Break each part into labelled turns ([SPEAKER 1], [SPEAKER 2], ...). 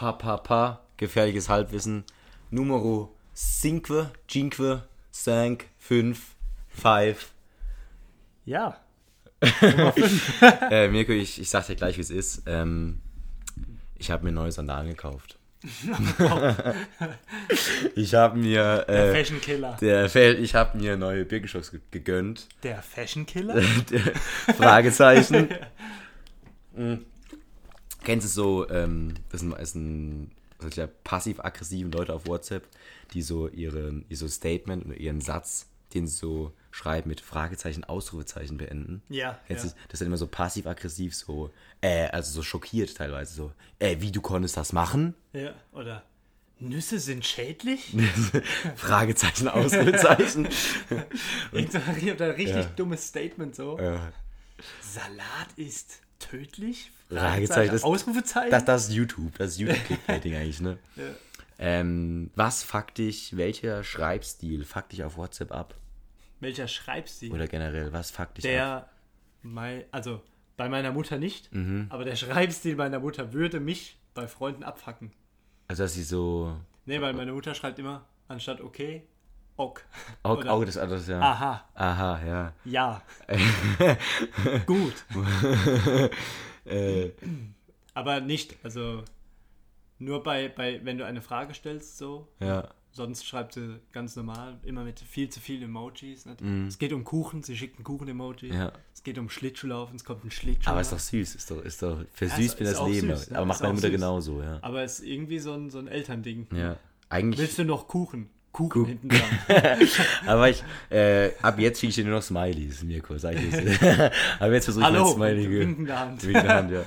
[SPEAKER 1] pa, pa, pa, gefährliches Halbwissen. Numero 5, 5, 5, 5, 5.
[SPEAKER 2] Ja.
[SPEAKER 1] Äh, Mirko, ich, ich sag dir gleich, wie es ist. Ähm, ich habe mir neue Sandalen gekauft. ich habe mir
[SPEAKER 2] Der
[SPEAKER 1] äh,
[SPEAKER 2] Fashion Killer.
[SPEAKER 1] der ich habe mir neue Birkenstocks ge- gegönnt.
[SPEAKER 2] Der Fashion Killer?
[SPEAKER 1] Fragezeichen. Mhm. Kennst du so, ähm, das sind meistens solche passiv-aggressiven Leute auf WhatsApp, die so ihren, ihr so Statement oder ihren Satz, den sie so schreiben mit Fragezeichen, Ausrufezeichen beenden?
[SPEAKER 2] Ja,
[SPEAKER 1] Kennst
[SPEAKER 2] ja.
[SPEAKER 1] du das? Ist dann immer so passiv-aggressiv, so, äh, also so schockiert teilweise, so, äh, wie du konntest das machen?
[SPEAKER 2] Ja, oder Nüsse sind schädlich?
[SPEAKER 1] Fragezeichen, Ausrufezeichen.
[SPEAKER 2] So ein oder richtig
[SPEAKER 1] Ja.
[SPEAKER 2] dummes Statement so.
[SPEAKER 1] äh,
[SPEAKER 2] Salat ist tödlich?
[SPEAKER 1] Fragezeichen, das-
[SPEAKER 2] Ausrufezeichen?
[SPEAKER 1] Das, das ist YouTube, das ist YouTube-Clickbaiting eigentlich, ne?
[SPEAKER 2] Ja.
[SPEAKER 1] Ähm, was fuckt dich, welcher Schreibstil fuckt dich auf WhatsApp ab?
[SPEAKER 2] Welcher Schreibstil?
[SPEAKER 1] Oder generell, was fuckt dich ab?
[SPEAKER 2] der, mein, also bei meiner Mutter nicht,
[SPEAKER 1] Mhm.
[SPEAKER 2] aber der Schreibstil meiner Mutter würde mich bei Freunden abfacken.
[SPEAKER 1] Also, dass sie so.
[SPEAKER 2] Nee, weil meine Mutter schreibt immer, anstatt okay, ok.
[SPEAKER 1] Oh,
[SPEAKER 2] Oder
[SPEAKER 1] oh das alles, ja.
[SPEAKER 2] Aha,
[SPEAKER 1] Aha, ja.
[SPEAKER 2] ja. Gut.
[SPEAKER 1] Äh,
[SPEAKER 2] Aber nicht, also nur bei, bei, wenn du eine Frage stellst, so.
[SPEAKER 1] ja.
[SPEAKER 2] Sonst schreibt sie ganz normal, immer mit viel zu viel Emojis. Nicht? Es geht um Kuchen, sie schickt ein Kuchen-Emoji.
[SPEAKER 1] Ja.
[SPEAKER 2] Es geht um Schlittschuhlaufen, es kommt ein Schlittschuh.
[SPEAKER 1] Aber ist doch süß, ist doch, ist doch, versüßt
[SPEAKER 2] ist-
[SPEAKER 1] mir
[SPEAKER 2] ist
[SPEAKER 1] das Leben.
[SPEAKER 2] süß, ja,
[SPEAKER 1] Aber macht meine Mutter
[SPEAKER 2] süß.
[SPEAKER 1] genauso, ja.
[SPEAKER 2] Aber es ist irgendwie so ein, so ein Elternding.
[SPEAKER 1] Ja. Eigentlich,
[SPEAKER 2] Willst du noch Kuchen? Kuchen
[SPEAKER 1] Kuchen.
[SPEAKER 2] hinten dran.
[SPEAKER 1] aber ich, äh, ab jetzt schicke ich dir nur noch Smileys, Mirko, sag ich jetzt. aber jetzt versuche ich
[SPEAKER 2] Hallo,
[SPEAKER 1] mein Smiley.
[SPEAKER 2] winkende Hand.
[SPEAKER 1] Winkende Hand, ja.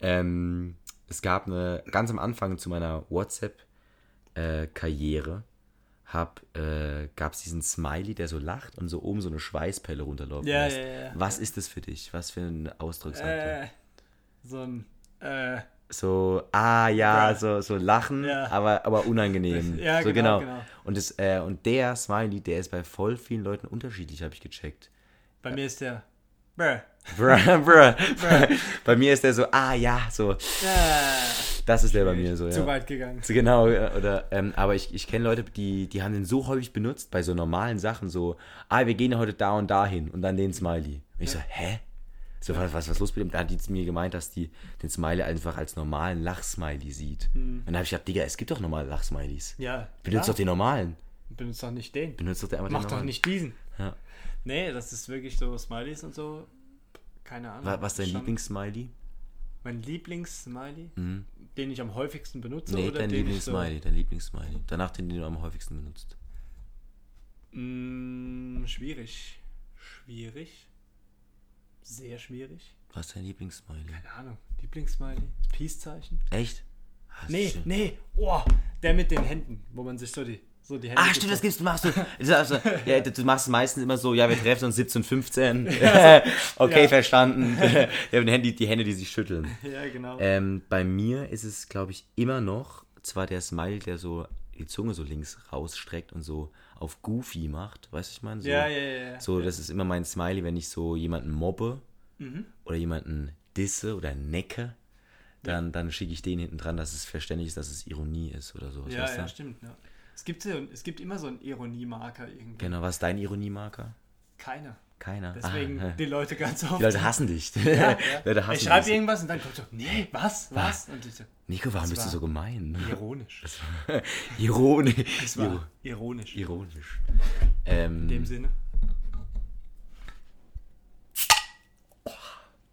[SPEAKER 1] Ähm, es gab eine, ganz am Anfang zu meiner WhatsApp-Karriere, hab, äh, gab es diesen Smiley, der so lacht und so oben so eine Schweißpelle runterläuft.
[SPEAKER 2] Ja,
[SPEAKER 1] lässt.
[SPEAKER 2] ja, ja.
[SPEAKER 1] Was ist das für dich? Was für ein Ausdruck sagt er?
[SPEAKER 2] Äh, so ein, äh,
[SPEAKER 1] So, ah ja,
[SPEAKER 2] Ja.
[SPEAKER 1] so, so lachen,
[SPEAKER 2] Ja.
[SPEAKER 1] aber, aber unangenehm.
[SPEAKER 2] Ja,
[SPEAKER 1] so,
[SPEAKER 2] genau, genau.
[SPEAKER 1] Und, das, äh, und der Smiley, der ist bei voll vielen Leuten unterschiedlich, habe ich gecheckt.
[SPEAKER 2] bei mir ist der, Bruh.
[SPEAKER 1] Bruh, bruh. bei mir ist der so, ah ja, so,
[SPEAKER 2] Ja,
[SPEAKER 1] das ist der bei mir so,
[SPEAKER 2] zu
[SPEAKER 1] ja.
[SPEAKER 2] weit gegangen.
[SPEAKER 1] Genau, ja, oder, ähm, aber ich, ich kenne Leute, die, die haben den so häufig benutzt, bei so normalen Sachen, so, ah, wir gehen heute da und da hin und dann den Smiley. Und ich so, hä? So, was, was, was los mit dem? Da hat die mir gemeint, dass die den Smiley einfach als normalen Lachsmiley sieht. Und dann habe ich gedacht, Digga, es gibt doch normale Lachsmileys.
[SPEAKER 2] Ja,
[SPEAKER 1] Benutzt
[SPEAKER 2] klar.
[SPEAKER 1] doch den normalen.
[SPEAKER 2] Benutzt doch nicht den.
[SPEAKER 1] Benutzt doch den einfach
[SPEAKER 2] Mach
[SPEAKER 1] den
[SPEAKER 2] doch nicht diesen.
[SPEAKER 1] Ja.
[SPEAKER 2] Nee, das ist wirklich so Smileys und so. Keine Ahnung.
[SPEAKER 1] Wa- Was ist dein Lieblings-Smiley?
[SPEAKER 2] Mein Lieblings-Smiley, den ich am häufigsten benutze
[SPEAKER 1] Nee,
[SPEAKER 2] oder
[SPEAKER 1] dein
[SPEAKER 2] ich so,
[SPEAKER 1] Lieblings-Smiley, dein Lieblings-Smiley. Danach den, den du am häufigsten benutzt.
[SPEAKER 2] Mm, schwierig. Schwierig. Sehr schwierig.
[SPEAKER 1] Was ist dein Lieblings-Smiley?
[SPEAKER 2] Keine Ahnung. Lieblings-Smiley? Peace-Zeichen?
[SPEAKER 1] Echt? Das
[SPEAKER 2] Nee,
[SPEAKER 1] schön.
[SPEAKER 2] nee. Oh, der mit den Händen, wo man sich so die, so die Hände.
[SPEAKER 1] Ah, stimmt, das gibst du, machst du. Also, ja, du machst meistens immer so, ja, wir treffen uns 17, 15. okay,
[SPEAKER 2] Ja.
[SPEAKER 1] verstanden. ja, die, Hände, die Hände, die sich schütteln.
[SPEAKER 2] Ja, genau.
[SPEAKER 1] Ähm, bei mir ist es, glaube ich, immer noch zwar der Smiley, der so die Zunge so links rausstreckt und so auf Goofy macht. Weißt du, ich meine? So,
[SPEAKER 2] ja, ja, ja.
[SPEAKER 1] So, das ist immer mein Smiley, wenn ich so jemanden mobbe
[SPEAKER 2] Mhm.
[SPEAKER 1] oder jemanden disse oder necke, dann, dann schicke ich den hinten dran, dass es verständlich ist, dass es Ironie ist oder so.
[SPEAKER 2] Ja, ja, stimmt. Ja. Es, gibt es gibt immer so einen Ironiemarker irgendwie.
[SPEAKER 1] Genau, was ist dein Ironiemarker?
[SPEAKER 2] Keiner.
[SPEAKER 1] Keiner.
[SPEAKER 2] Deswegen
[SPEAKER 1] Ah,
[SPEAKER 2] die Leute ganz oft.
[SPEAKER 1] die Leute hassen dich.
[SPEAKER 2] ja, ja.
[SPEAKER 1] Leute hassen
[SPEAKER 2] ich schreibe irgendwas und dann kommt so, nee, was, was? Und ich so,
[SPEAKER 1] Nico, warum bist du
[SPEAKER 2] war-
[SPEAKER 1] so gemein?
[SPEAKER 2] ironisch.
[SPEAKER 1] Ironisch.
[SPEAKER 2] War ironisch.
[SPEAKER 1] Ironisch. Ähm,
[SPEAKER 2] In dem Sinne.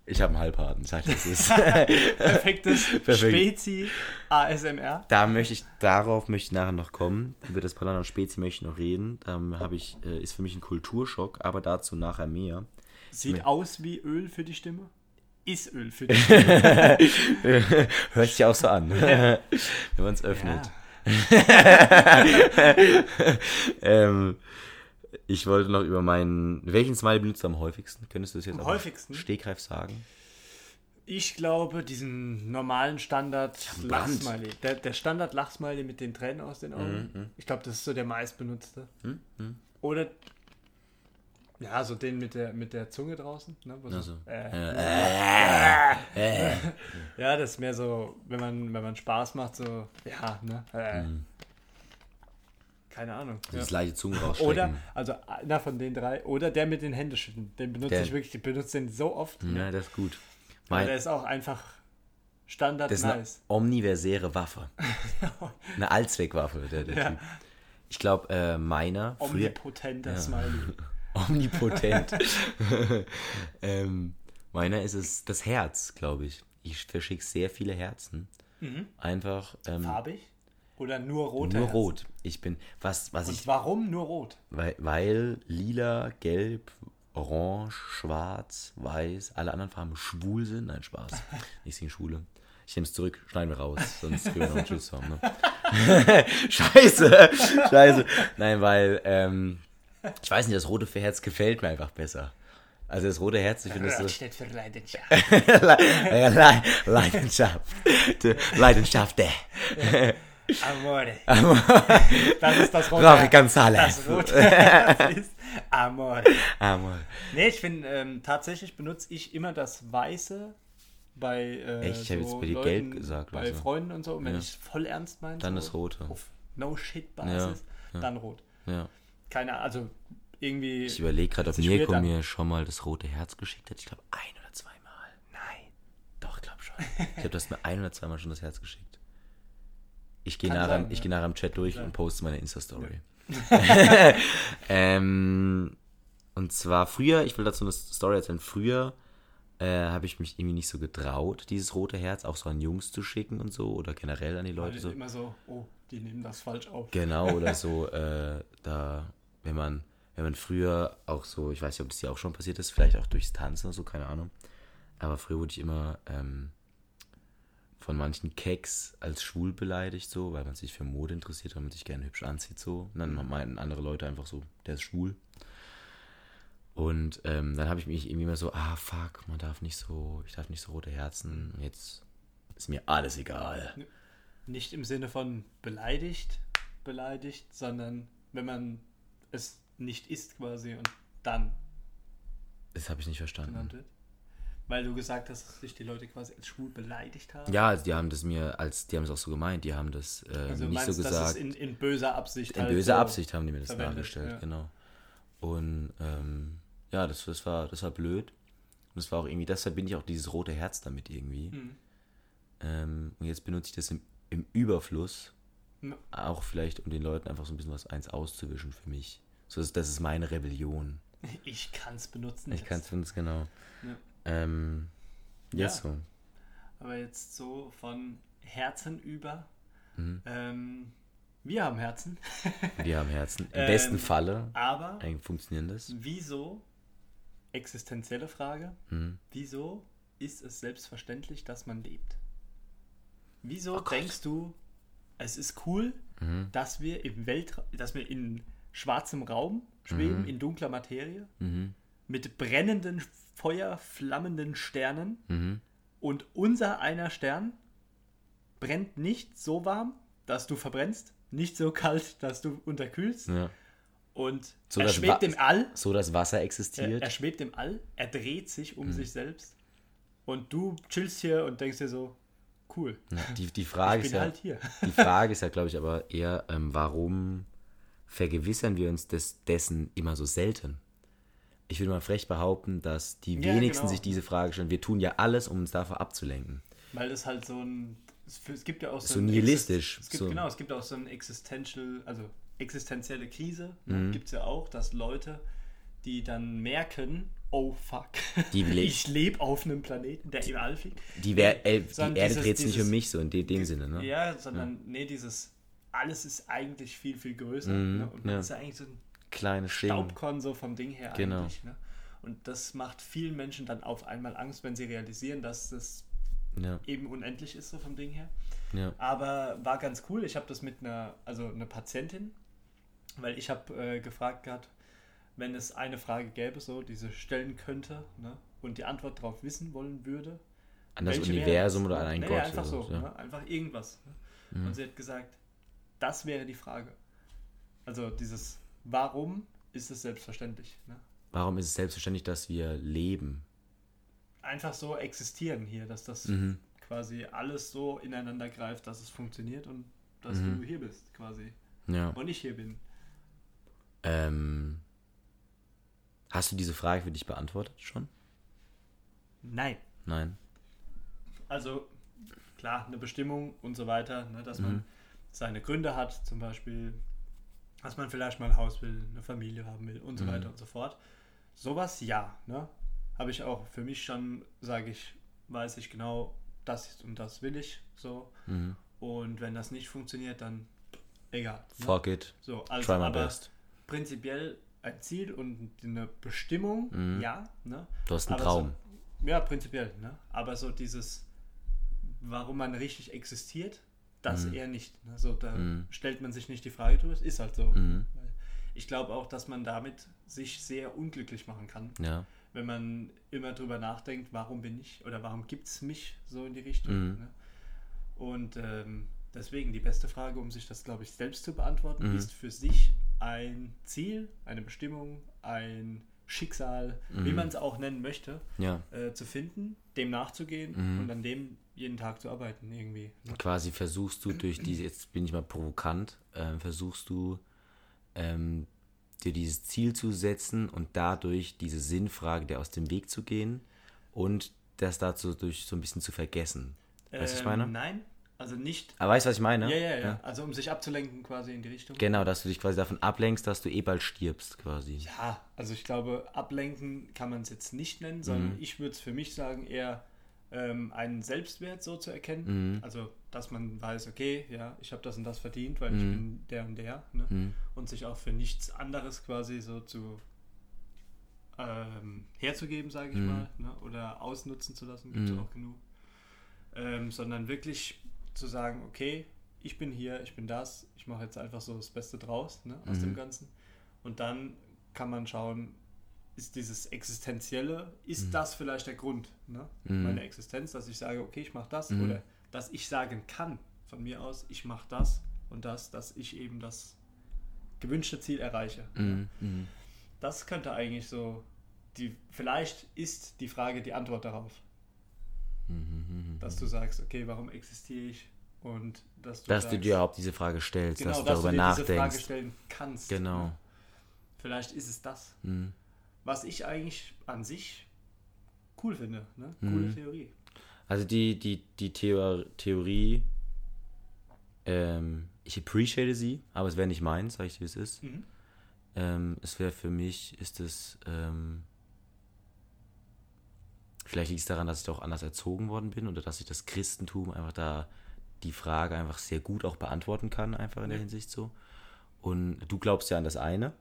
[SPEAKER 1] Ich habe einen Halbharten, sag ich, das ist.
[SPEAKER 2] Perfektes
[SPEAKER 1] Perfekt.
[SPEAKER 2] Spezi ASMR.
[SPEAKER 1] da möchte ich, darauf möchte ich nachher noch kommen. Über das Palan und Spezi möchte ich noch reden. Da habe ich, äh, ist für mich ein Kulturschock, aber dazu nachher mehr.
[SPEAKER 2] Sieht aus wie Öl für die Stimme. Ist Öl für die Stimme.
[SPEAKER 1] Hört sich auch so an, wenn man es öffnet. ähm, ich wollte noch über meinen. Welchen Smiley benutzt du am häufigsten? Könntest du das jetzt
[SPEAKER 2] Am häufigsten?
[SPEAKER 1] Stegreif sagen?
[SPEAKER 2] Ich glaube, diesen normalen Standard
[SPEAKER 1] Brand.
[SPEAKER 2] Lachsmiley. Der, der Standard Lachsmiley mit den Tränen aus den Augen.
[SPEAKER 1] Mhm,
[SPEAKER 2] Ich glaube, das ist so der meistbenutzte. Oder. Ja, so den mit der, mit der Zunge draußen. Ne? so-
[SPEAKER 1] Also,
[SPEAKER 2] äh,
[SPEAKER 1] äh, äh,
[SPEAKER 2] Ja, das ist mehr so, wenn man, wenn man Spaß macht, so, ja, ne? Keine Ahnung. Ja.
[SPEAKER 1] das leichte Zungen rausstrecken.
[SPEAKER 2] Oder, also einer von den drei, oder der mit den Händeschütteln. Den benutze
[SPEAKER 1] Der-
[SPEAKER 2] ich wirklich, ich benutze den so oft.
[SPEAKER 1] Ja, das ist gut. Mein,
[SPEAKER 2] der ist auch einfach Standard
[SPEAKER 1] das ist eine
[SPEAKER 2] nice.
[SPEAKER 1] omniversäre Waffe. Eine Allzweckwaffe, der, der
[SPEAKER 2] Ja.
[SPEAKER 1] Typ. Ich glaube, äh, meiner,
[SPEAKER 2] Omnipotenter Smiley.
[SPEAKER 1] omnipotent. ähm, meiner ist es das Herz, glaube ich. Ich verschicke sehr viele Herzen.
[SPEAKER 2] Mhm.
[SPEAKER 1] Einfach ähm,
[SPEAKER 2] Farbig? Oder nur rote
[SPEAKER 1] nur rot. Ich bin, was, was ich
[SPEAKER 2] Und warum nur rot?
[SPEAKER 1] Weil, weil lila, gelb, orange, schwarz, weiß, alle anderen Farben schwul sind. Nein, Spaß. Ich sehe Schwule. Ich nehme es zurück, schneiden wir raus, sonst können wir noch einen Schuss haben. Ne? Scheiße, scheiße. Nein, weil, ähm, ich weiß nicht, das rote Herz gefällt mir einfach besser. Also das rote Herz, ich finde das so...
[SPEAKER 2] Rot steht für Leidenschaft.
[SPEAKER 1] Le Le Leidenschaft. Leidenschaft.
[SPEAKER 2] Amore. Das ist das rote Herz.
[SPEAKER 1] González.
[SPEAKER 2] Das rote Herz ist Amore.
[SPEAKER 1] Amor.
[SPEAKER 2] Nee, ich finde, ähm, tatsächlich benutze ich immer das Weiße bei äh,
[SPEAKER 1] Echt? Ich hab jetzt bei dir
[SPEAKER 2] Leuten,
[SPEAKER 1] gelb gesagt,
[SPEAKER 2] bei
[SPEAKER 1] also.
[SPEAKER 2] Freunden und so. Und wenn
[SPEAKER 1] Ja.
[SPEAKER 2] ich es voll ernst meine,
[SPEAKER 1] Dann
[SPEAKER 2] so
[SPEAKER 1] das Rote.
[SPEAKER 2] auf No-Shit-Basis,
[SPEAKER 1] Ja, ja.
[SPEAKER 2] dann rot.
[SPEAKER 1] Ja.
[SPEAKER 2] Keine Ahnung, also irgendwie...
[SPEAKER 1] Ich überlege gerade, ob Mirko mir schon mal das rote Herz geschickt hat. Ich glaube, ein oder zweimal. Nein. Doch, glaube schon. Ich glaube, du hast mir ein oder zweimal schon das Herz geschickt. Ich gehe nachher,
[SPEAKER 2] sein,
[SPEAKER 1] ich
[SPEAKER 2] ja.
[SPEAKER 1] gehe nachher im Chat durch
[SPEAKER 2] sein.
[SPEAKER 1] und poste meine Insta-Story. ähm, und zwar früher, ich will dazu eine Story erzählen, früher äh, habe ich mich irgendwie nicht so getraut, dieses rote Herz auch so an Jungs zu schicken und so oder generell an die Leute
[SPEAKER 2] Weil
[SPEAKER 1] so.
[SPEAKER 2] immer so, oh, die nehmen das falsch auf.
[SPEAKER 1] Genau, oder so, äh, da, wenn man, wenn man früher auch so, ich weiß nicht, ob das dir auch schon passiert ist, vielleicht auch durchs Tanzen oder so, keine Ahnung. Aber früher wurde ich immer ähm, von manchen Keks als schwul beleidigt, so, weil man sich für Mode interessiert, weil man sich gerne hübsch anzieht, so. Und dann meinten andere Leute einfach so, der ist schwul. Und ähm, dann habe ich mich irgendwie immer so, ah fuck, man darf nicht so, ich darf nicht so rote Herzen. Und jetzt ist mir alles egal.
[SPEAKER 2] Nicht im Sinne von beleidigt, beleidigt, sondern wenn man es nicht ist quasi und dann
[SPEAKER 1] Das habe ich nicht verstanden.
[SPEAKER 2] Weil du gesagt hast, dass sich die Leute quasi als schwul beleidigt haben.
[SPEAKER 1] Ja, also die haben das mir als, die haben es auch so gemeint, die haben das äh,
[SPEAKER 2] also
[SPEAKER 1] nicht
[SPEAKER 2] meinst,
[SPEAKER 1] so gesagt.
[SPEAKER 2] es in, in böser Absicht
[SPEAKER 1] in
[SPEAKER 2] halt
[SPEAKER 1] böser
[SPEAKER 2] so-
[SPEAKER 1] Absicht haben die mir das dargestellt,
[SPEAKER 2] ja.
[SPEAKER 1] genau. Und ähm, ja, das, das war das war blöd. Und das war auch irgendwie, deshalb bin ich auch dieses rote Herz damit irgendwie.
[SPEAKER 2] Mhm.
[SPEAKER 1] Ähm, und jetzt benutze ich das im, im Überfluss,
[SPEAKER 2] Ja.
[SPEAKER 1] auch vielleicht, um den Leuten einfach so ein bisschen was eins auszuwischen für mich. So, das, das ist meine Rebellion.
[SPEAKER 2] Ich kann es benutzen.
[SPEAKER 1] Ich kann es ganz genau.
[SPEAKER 2] Ja.
[SPEAKER 1] Ähm, ja, so.
[SPEAKER 2] Aber jetzt so von Herzen über.
[SPEAKER 1] Mhm.
[SPEAKER 2] Ähm, wir haben Herzen.
[SPEAKER 1] Wir haben Herzen. Im
[SPEAKER 2] Ähm,
[SPEAKER 1] besten Falle
[SPEAKER 2] Aber
[SPEAKER 1] ein funktionierendes.
[SPEAKER 2] wieso, existenzielle Frage,
[SPEAKER 1] Mhm.
[SPEAKER 2] wieso ist es selbstverständlich, dass man lebt? Wieso
[SPEAKER 1] Oh
[SPEAKER 2] denkst du, es ist cool,
[SPEAKER 1] Mhm.
[SPEAKER 2] dass wir im Weltraum, dass wir in schwarzem Raum schweben, in dunkler Materie,
[SPEAKER 1] Mhm.
[SPEAKER 2] Mit brennenden, feuerflammenden Sternen
[SPEAKER 1] Mhm.
[SPEAKER 2] und unser einer Stern brennt nicht so warm, dass du verbrennst, nicht so kalt, dass du unterkühlst
[SPEAKER 1] Ja.
[SPEAKER 2] und
[SPEAKER 1] So,
[SPEAKER 2] er schwebt
[SPEAKER 1] Wa-
[SPEAKER 2] im All,
[SPEAKER 1] So, dass Wasser
[SPEAKER 2] er,
[SPEAKER 1] existiert.
[SPEAKER 2] er schwebt im All, er dreht sich
[SPEAKER 1] Mhm.
[SPEAKER 2] um sich selbst und du chillst hier und denkst dir so, cool,
[SPEAKER 1] Ja, die, die Frage ist ja,
[SPEAKER 2] halt hier.
[SPEAKER 1] die Frage ist ja, glaube ich, aber eher, ähm, warum vergewissern wir uns des, dessen immer so selten? Ich würde mal frech behaupten, dass die
[SPEAKER 2] Ja,
[SPEAKER 1] wenigsten
[SPEAKER 2] genau.
[SPEAKER 1] sich diese Frage stellen. Wir tun ja alles, um uns davor abzulenken.
[SPEAKER 2] Weil es halt so ein. Es, gibt ja auch so,
[SPEAKER 1] So nihilistisch,
[SPEAKER 2] Es gibt,
[SPEAKER 1] so.
[SPEAKER 2] Genau, es gibt auch so eine existential, also existenzielle Krise.
[SPEAKER 1] Mhm.
[SPEAKER 2] Gibt es ja auch, dass Leute, die dann merken, oh fuck,
[SPEAKER 1] Die le-
[SPEAKER 2] ich lebe auf einem Planeten, der im All fliegt.
[SPEAKER 1] Die, Wer äh, die Erde dreht sich nicht um mich, so in de dem Sinne. Ne?
[SPEAKER 2] Ja, sondern nee, dieses alles ist eigentlich viel, viel größer.
[SPEAKER 1] Mhm,
[SPEAKER 2] ne? Und
[SPEAKER 1] ja.
[SPEAKER 2] ist ja eigentlich so ein
[SPEAKER 1] Kleines Ding.
[SPEAKER 2] Staubkorn so vom Ding her
[SPEAKER 1] Genau.
[SPEAKER 2] eigentlich. Ne? Und das macht vielen Menschen dann auf einmal Angst, wenn sie realisieren, dass das
[SPEAKER 1] Ja,
[SPEAKER 2] eben unendlich ist so vom Ding her.
[SPEAKER 1] ja.
[SPEAKER 2] Aber war ganz cool. Ich habe das mit einer, also eine Patientin, weil ich habe äh, gefragt gehabt, wenn es eine Frage gäbe, so, die sie stellen könnte ne, und die Antwort darauf wissen wollen würde.
[SPEAKER 1] An das Universum oder an einen
[SPEAKER 2] nee,
[SPEAKER 1] Gott.
[SPEAKER 2] einfach so,
[SPEAKER 1] ja.
[SPEAKER 2] ne, einfach irgendwas. Ne?
[SPEAKER 1] Mhm.
[SPEAKER 2] Und sie hat gesagt, das wäre die Frage. Also dieses, warum ist es selbstverständlich? Ne?
[SPEAKER 1] Warum ist es selbstverständlich, dass wir leben?
[SPEAKER 2] Einfach so existieren hier, dass das
[SPEAKER 1] Mhm.
[SPEAKER 2] quasi alles so ineinander greift, dass es funktioniert und dass
[SPEAKER 1] Mhm.
[SPEAKER 2] du hier bist quasi.
[SPEAKER 1] Ja.
[SPEAKER 2] Und ich hier bin.
[SPEAKER 1] Ähm, hast du diese Frage für dich beantwortet schon?
[SPEAKER 2] Nein.
[SPEAKER 1] Nein.
[SPEAKER 2] Also klar, eine Bestimmung und so weiter, ne, dass
[SPEAKER 1] Mhm.
[SPEAKER 2] man seine Gründe hat, zum Beispiel, dass man vielleicht mal ein Haus will, eine Familie haben will und so
[SPEAKER 1] Mhm.
[SPEAKER 2] weiter und so fort. Sowas ja, ne? Habe ich auch für mich schon, sage ich, weiß ich genau, das und das will ich so.
[SPEAKER 1] Mhm.
[SPEAKER 2] Und wenn das nicht funktioniert, dann egal. Ne?
[SPEAKER 1] Fuck it.
[SPEAKER 2] So, also
[SPEAKER 1] Try my
[SPEAKER 2] aber
[SPEAKER 1] best.
[SPEAKER 2] prinzipiell ein Ziel und eine Bestimmung,
[SPEAKER 1] Mhm.
[SPEAKER 2] ja, ne?
[SPEAKER 1] Du hast einen
[SPEAKER 2] Aber
[SPEAKER 1] Traum.
[SPEAKER 2] So, ja, prinzipiell, ne? Aber so dieses, warum man richtig existiert, das
[SPEAKER 1] Mhm.
[SPEAKER 2] eher nicht. Ne? So, da
[SPEAKER 1] Mhm.
[SPEAKER 2] stellt man sich nicht die Frage drüber, es ist halt so.
[SPEAKER 1] Mhm.
[SPEAKER 2] Ich glaube auch, dass man damit sich sehr unglücklich machen kann,
[SPEAKER 1] Ja.
[SPEAKER 2] wenn man immer drüber nachdenkt, warum bin ich oder warum gibt es mich so in die Richtung.
[SPEAKER 1] Mhm.
[SPEAKER 2] Ne? Und ähm, deswegen die beste Frage, um sich das, glaube ich, selbst zu beantworten,
[SPEAKER 1] Mhm.
[SPEAKER 2] ist für sich ein Ziel, eine Bestimmung, ein Schicksal, wie
[SPEAKER 1] Mhm.
[SPEAKER 2] man es auch nennen möchte,
[SPEAKER 1] Ja.
[SPEAKER 2] äh, zu finden, dem nachzugehen und an dem jeden Tag zu arbeiten irgendwie. Ne?
[SPEAKER 1] Quasi versuchst du durch diese, jetzt bin ich mal provokant, ähm, versuchst du ähm, dir dieses Ziel zu setzen und dadurch diese Sinnfrage dir aus dem Weg zu gehen und das dazu durch so ein bisschen zu vergessen. Weißt du, was ich
[SPEAKER 2] Ähm,
[SPEAKER 1] meine?
[SPEAKER 2] Nein, also nicht.
[SPEAKER 1] Aber weißt du, was ich meine?
[SPEAKER 2] Ja, ja, ja, Also um sich abzulenken quasi in die Richtung.
[SPEAKER 1] Genau, dass du dich quasi davon ablenkst, dass du eh bald stirbst, quasi.
[SPEAKER 2] Ja, also ich glaube, ablenken kann man es jetzt nicht nennen, sondern
[SPEAKER 1] Mhm.
[SPEAKER 2] ich würde es für mich sagen, eher ähm, einen Selbstwert so zu erkennen.
[SPEAKER 1] Mhm.
[SPEAKER 2] Also, dass man weiß, okay, ja, ich habe das und das verdient, weil ich
[SPEAKER 1] Mhm.
[SPEAKER 2] bin der und der. Ne?
[SPEAKER 1] Mhm.
[SPEAKER 2] Und sich auch für nichts anderes quasi so zu ähm, herzugeben, sage ich
[SPEAKER 1] Mhm.
[SPEAKER 2] mal, ne? oder ausnutzen zu lassen, gibt es
[SPEAKER 1] Mhm.
[SPEAKER 2] auch genug. Ähm, sondern wirklich zu sagen, okay, ich bin hier, ich bin das, ich mache jetzt einfach so das Beste draus ne, aus
[SPEAKER 1] Mhm.
[SPEAKER 2] dem Ganzen. Und dann kann man schauen, ist dieses Existenzielle, ist das vielleicht der Grund ne,
[SPEAKER 1] Mhm.
[SPEAKER 2] meiner Existenz, dass ich sage, okay, ich mache das
[SPEAKER 1] Mhm.
[SPEAKER 2] oder dass ich sagen kann von mir aus, ich mache das und das, dass ich eben das gewünschte Ziel erreiche.
[SPEAKER 1] Mhm. Mhm.
[SPEAKER 2] Das könnte eigentlich so, die, vielleicht ist die Frage die Antwort darauf,
[SPEAKER 1] Mhm.
[SPEAKER 2] dass du sagst, okay, warum existiere ich und dass du,
[SPEAKER 1] Dass du
[SPEAKER 2] sagst,
[SPEAKER 1] dir überhaupt diese Frage stellst,
[SPEAKER 2] genau,
[SPEAKER 1] dass du
[SPEAKER 2] dass
[SPEAKER 1] darüber
[SPEAKER 2] du dir diese Frage
[SPEAKER 1] nachdenkst.
[SPEAKER 2] stellen kannst.
[SPEAKER 1] Genau.
[SPEAKER 2] ne? Vielleicht ist es das,
[SPEAKER 1] Mhm.
[SPEAKER 2] Was ich eigentlich an sich cool finde. Ne? Coole
[SPEAKER 1] Mhm.
[SPEAKER 2] Theorie.
[SPEAKER 1] Also die, die, die Theor Theorie, ähm, ich appreciate sie, aber es wäre nicht meins, sag ich dir, wie es ist.
[SPEAKER 2] Mhm.
[SPEAKER 1] Ähm, es wäre für mich, ist es, ähm, vielleicht liegt es daran, dass ich da auch anders erzogen worden bin oder dass ich das Christentum einfach da die Frage einfach sehr gut auch beantworten kann, einfach in der
[SPEAKER 2] Ja.
[SPEAKER 1] Hinsicht so. Und du glaubst ja an das eine.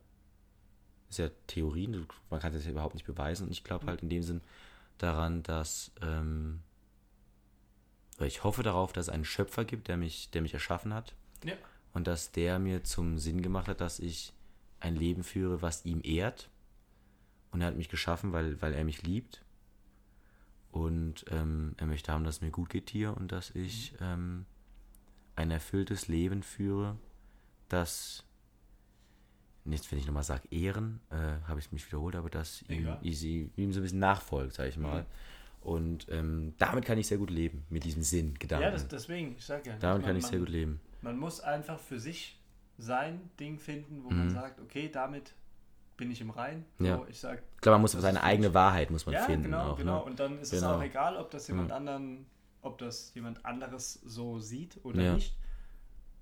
[SPEAKER 1] Das ist ja Theorien, man kann das ja überhaupt nicht beweisen. Und ich glaube halt in dem Sinn daran, dass, ähm, ich hoffe darauf, dass es einen Schöpfer gibt, der mich, der mich erschaffen hat
[SPEAKER 2] Ja.
[SPEAKER 1] und dass der mir zum Sinn gemacht hat, dass ich ein Leben führe, was ihm ehrt. Und er hat mich geschaffen, weil, weil er mich liebt. Und ähm, er möchte haben, dass es mir gut geht hier und dass ich ähm, ein erfülltes Leben führe, das, jetzt wenn ich nochmal sage Ehren, äh, habe ich mich wiederholt, aber dass ihm, easy, ihm so ein bisschen nachfolgt, sage ich mal. Und ähm, damit kann ich sehr gut leben, mit diesem Sinn, Gedanken.
[SPEAKER 2] Ja, das, deswegen, ich sage ja.
[SPEAKER 1] damit
[SPEAKER 2] man-
[SPEAKER 1] kann ich
[SPEAKER 2] man,
[SPEAKER 1] sehr gut leben.
[SPEAKER 2] Man muss einfach für sich sein Ding finden, wo man
[SPEAKER 1] Mhm.
[SPEAKER 2] sagt, okay, damit bin ich im Rein.
[SPEAKER 1] Ja.
[SPEAKER 2] So, ich sag,
[SPEAKER 1] Ich glaube, man muss seine eigene
[SPEAKER 2] nicht-
[SPEAKER 1] Wahrheit muss man
[SPEAKER 2] ja,
[SPEAKER 1] finden.
[SPEAKER 2] genau,
[SPEAKER 1] auch,
[SPEAKER 2] genau.
[SPEAKER 1] Ne?
[SPEAKER 2] Und dann ist es
[SPEAKER 1] Genau.
[SPEAKER 2] auch egal, ob das jemand
[SPEAKER 1] Mhm.
[SPEAKER 2] anderen, ob das jemand anderes so sieht oder
[SPEAKER 1] Ja.
[SPEAKER 2] nicht.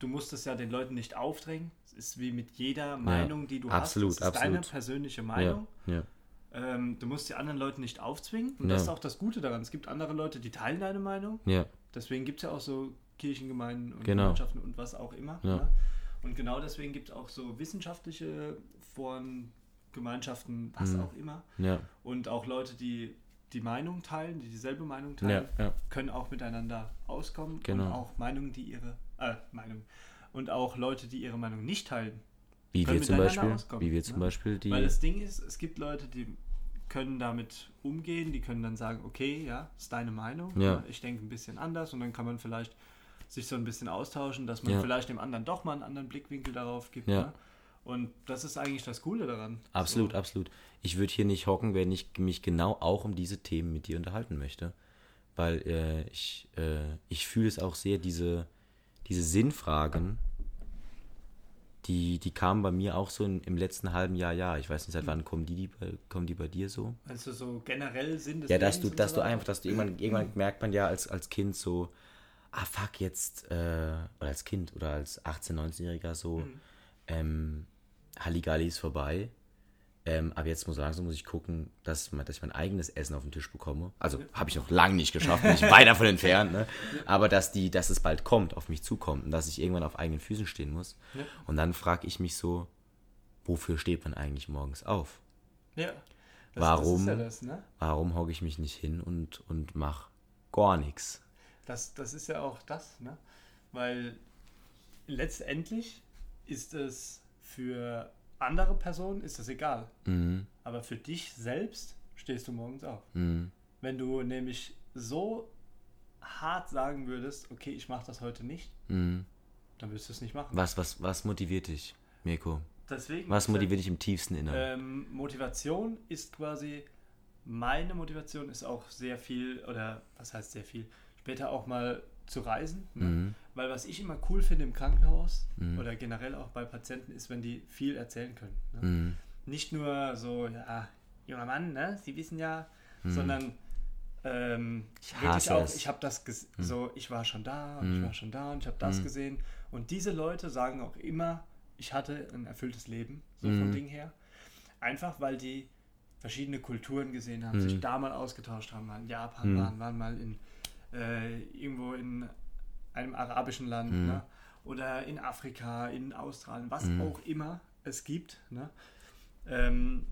[SPEAKER 2] Du musst es ja den Leuten nicht aufdrängen. Es ist wie mit jeder Meinung, die du
[SPEAKER 1] absolut,
[SPEAKER 2] hast. Es ist deine
[SPEAKER 1] absolut.
[SPEAKER 2] persönliche
[SPEAKER 1] Ja,
[SPEAKER 2] Meinung.
[SPEAKER 1] ja,
[SPEAKER 2] Ähm, du musst die anderen Leute nicht aufzwingen. Und
[SPEAKER 1] Ja.
[SPEAKER 2] das ist auch das Gute daran. Es gibt andere Leute, die teilen deine Meinung.
[SPEAKER 1] ja,
[SPEAKER 2] Deswegen gibt es ja auch so Kirchengemeinden und
[SPEAKER 1] Genau.
[SPEAKER 2] Gemeinschaften und was auch immer.
[SPEAKER 1] Ja.
[SPEAKER 2] Ne? Und genau deswegen gibt es auch so wissenschaftliche Foren, Gemeinschaften, was
[SPEAKER 1] Mhm.
[SPEAKER 2] auch immer.
[SPEAKER 1] ja,
[SPEAKER 2] Und auch Leute, die die Meinung teilen, die dieselbe Meinung
[SPEAKER 1] ja,
[SPEAKER 2] teilen,
[SPEAKER 1] ja,
[SPEAKER 2] können auch miteinander auskommen.
[SPEAKER 1] Genau.
[SPEAKER 2] Und auch Meinungen, die ihre, äh, Meinung. Und auch Leute, die ihre Meinung nicht teilen.
[SPEAKER 1] Wie wir zum Beispiel, wie wir zum
[SPEAKER 2] ne?
[SPEAKER 1] Beispiel die,
[SPEAKER 2] Weil das Ding ist, es gibt Leute, die können damit umgehen, die können dann sagen, okay, ja, ist deine Meinung,
[SPEAKER 1] Ja.
[SPEAKER 2] ne? ich denke ein bisschen anders und dann kann man vielleicht sich so ein bisschen austauschen, dass man
[SPEAKER 1] Ja.
[SPEAKER 2] vielleicht dem anderen doch mal einen anderen Blickwinkel darauf gibt.
[SPEAKER 1] Ja.
[SPEAKER 2] Ne? Und das ist eigentlich das Coole daran.
[SPEAKER 1] Absolut, so. absolut. Ich würde hier nicht hocken, wenn ich mich genau auch um diese Themen mit dir unterhalten möchte. Weil äh, ich, äh, ich fühle es auch sehr, diese, diese Sinnfragen, die, die kamen bei mir auch so in, im letzten halben Jahr, ja. Ich weiß nicht, seit wann kommen die, die, kommen die bei dir so?
[SPEAKER 2] Also so generell Sinn
[SPEAKER 1] des Ja, dass du, dass so du einfach, dass du irgendwann, irgendwann merkt man ja als, als Kind so, ah fuck, jetzt, äh, oder als Kind oder als 18-, 19-Jähriger so, mhm. ähm, Halligalli ist vorbei. Ähm, aber jetzt muss langsam muss ich gucken, dass, dass ich mein eigenes Essen auf den Tisch bekomme. Also habe ich noch lange nicht geschafft, bin ich weit davon entfernt. Ne? Aber dass, die, dass es bald kommt, auf mich zukommt und dass ich irgendwann auf eigenen Füßen stehen muss. Ja. Und dann frage ich mich so, wofür steht man eigentlich morgens auf?
[SPEAKER 2] Ja.
[SPEAKER 1] Das, warum das ja das, ne? warum hocke ich mich nicht hin und, und mache gar nichts?
[SPEAKER 2] Das, das ist ja auch das, ne? Weil letztendlich ist es für andere Personen ist das egal. Mhm. Aber für dich selbst stehst du morgens auf. Mhm. Wenn du nämlich so hart sagen würdest, okay, ich mache das heute nicht, mhm. dann würdest du es nicht machen.
[SPEAKER 1] Was, was, was motiviert dich, Mirko?
[SPEAKER 2] Deswegen,
[SPEAKER 1] was motiviert dich im tiefsten Inneren?
[SPEAKER 2] Ähm, Motivation ist quasi, meine Motivation ist auch sehr viel, oder was heißt sehr viel, später auch mal zu reisen. Ne? Mhm. Weil was ich immer cool finde im Krankenhaus mhm. oder generell auch bei Patienten ist, wenn die viel erzählen können. Ne? Mhm. Nicht nur so, ja, junger Mann, ne? Sie wissen ja, mhm. sondern ähm, ich wirklich auch, es. ich habe das mhm. so, ich war schon da und ich mhm. war schon da und ich habe das gesehen. Und diese Leute sagen auch immer, ich hatte ein erfülltes Leben, so vom Ding her. Einfach weil die verschiedene Kulturen gesehen haben, sich da mal ausgetauscht haben, mal in Japan waren, waren mal in äh, irgendwo in einem arabischen Land mhm. ne? oder in Afrika, in Australien, was mhm. auch immer es gibt. Ne? Ähm,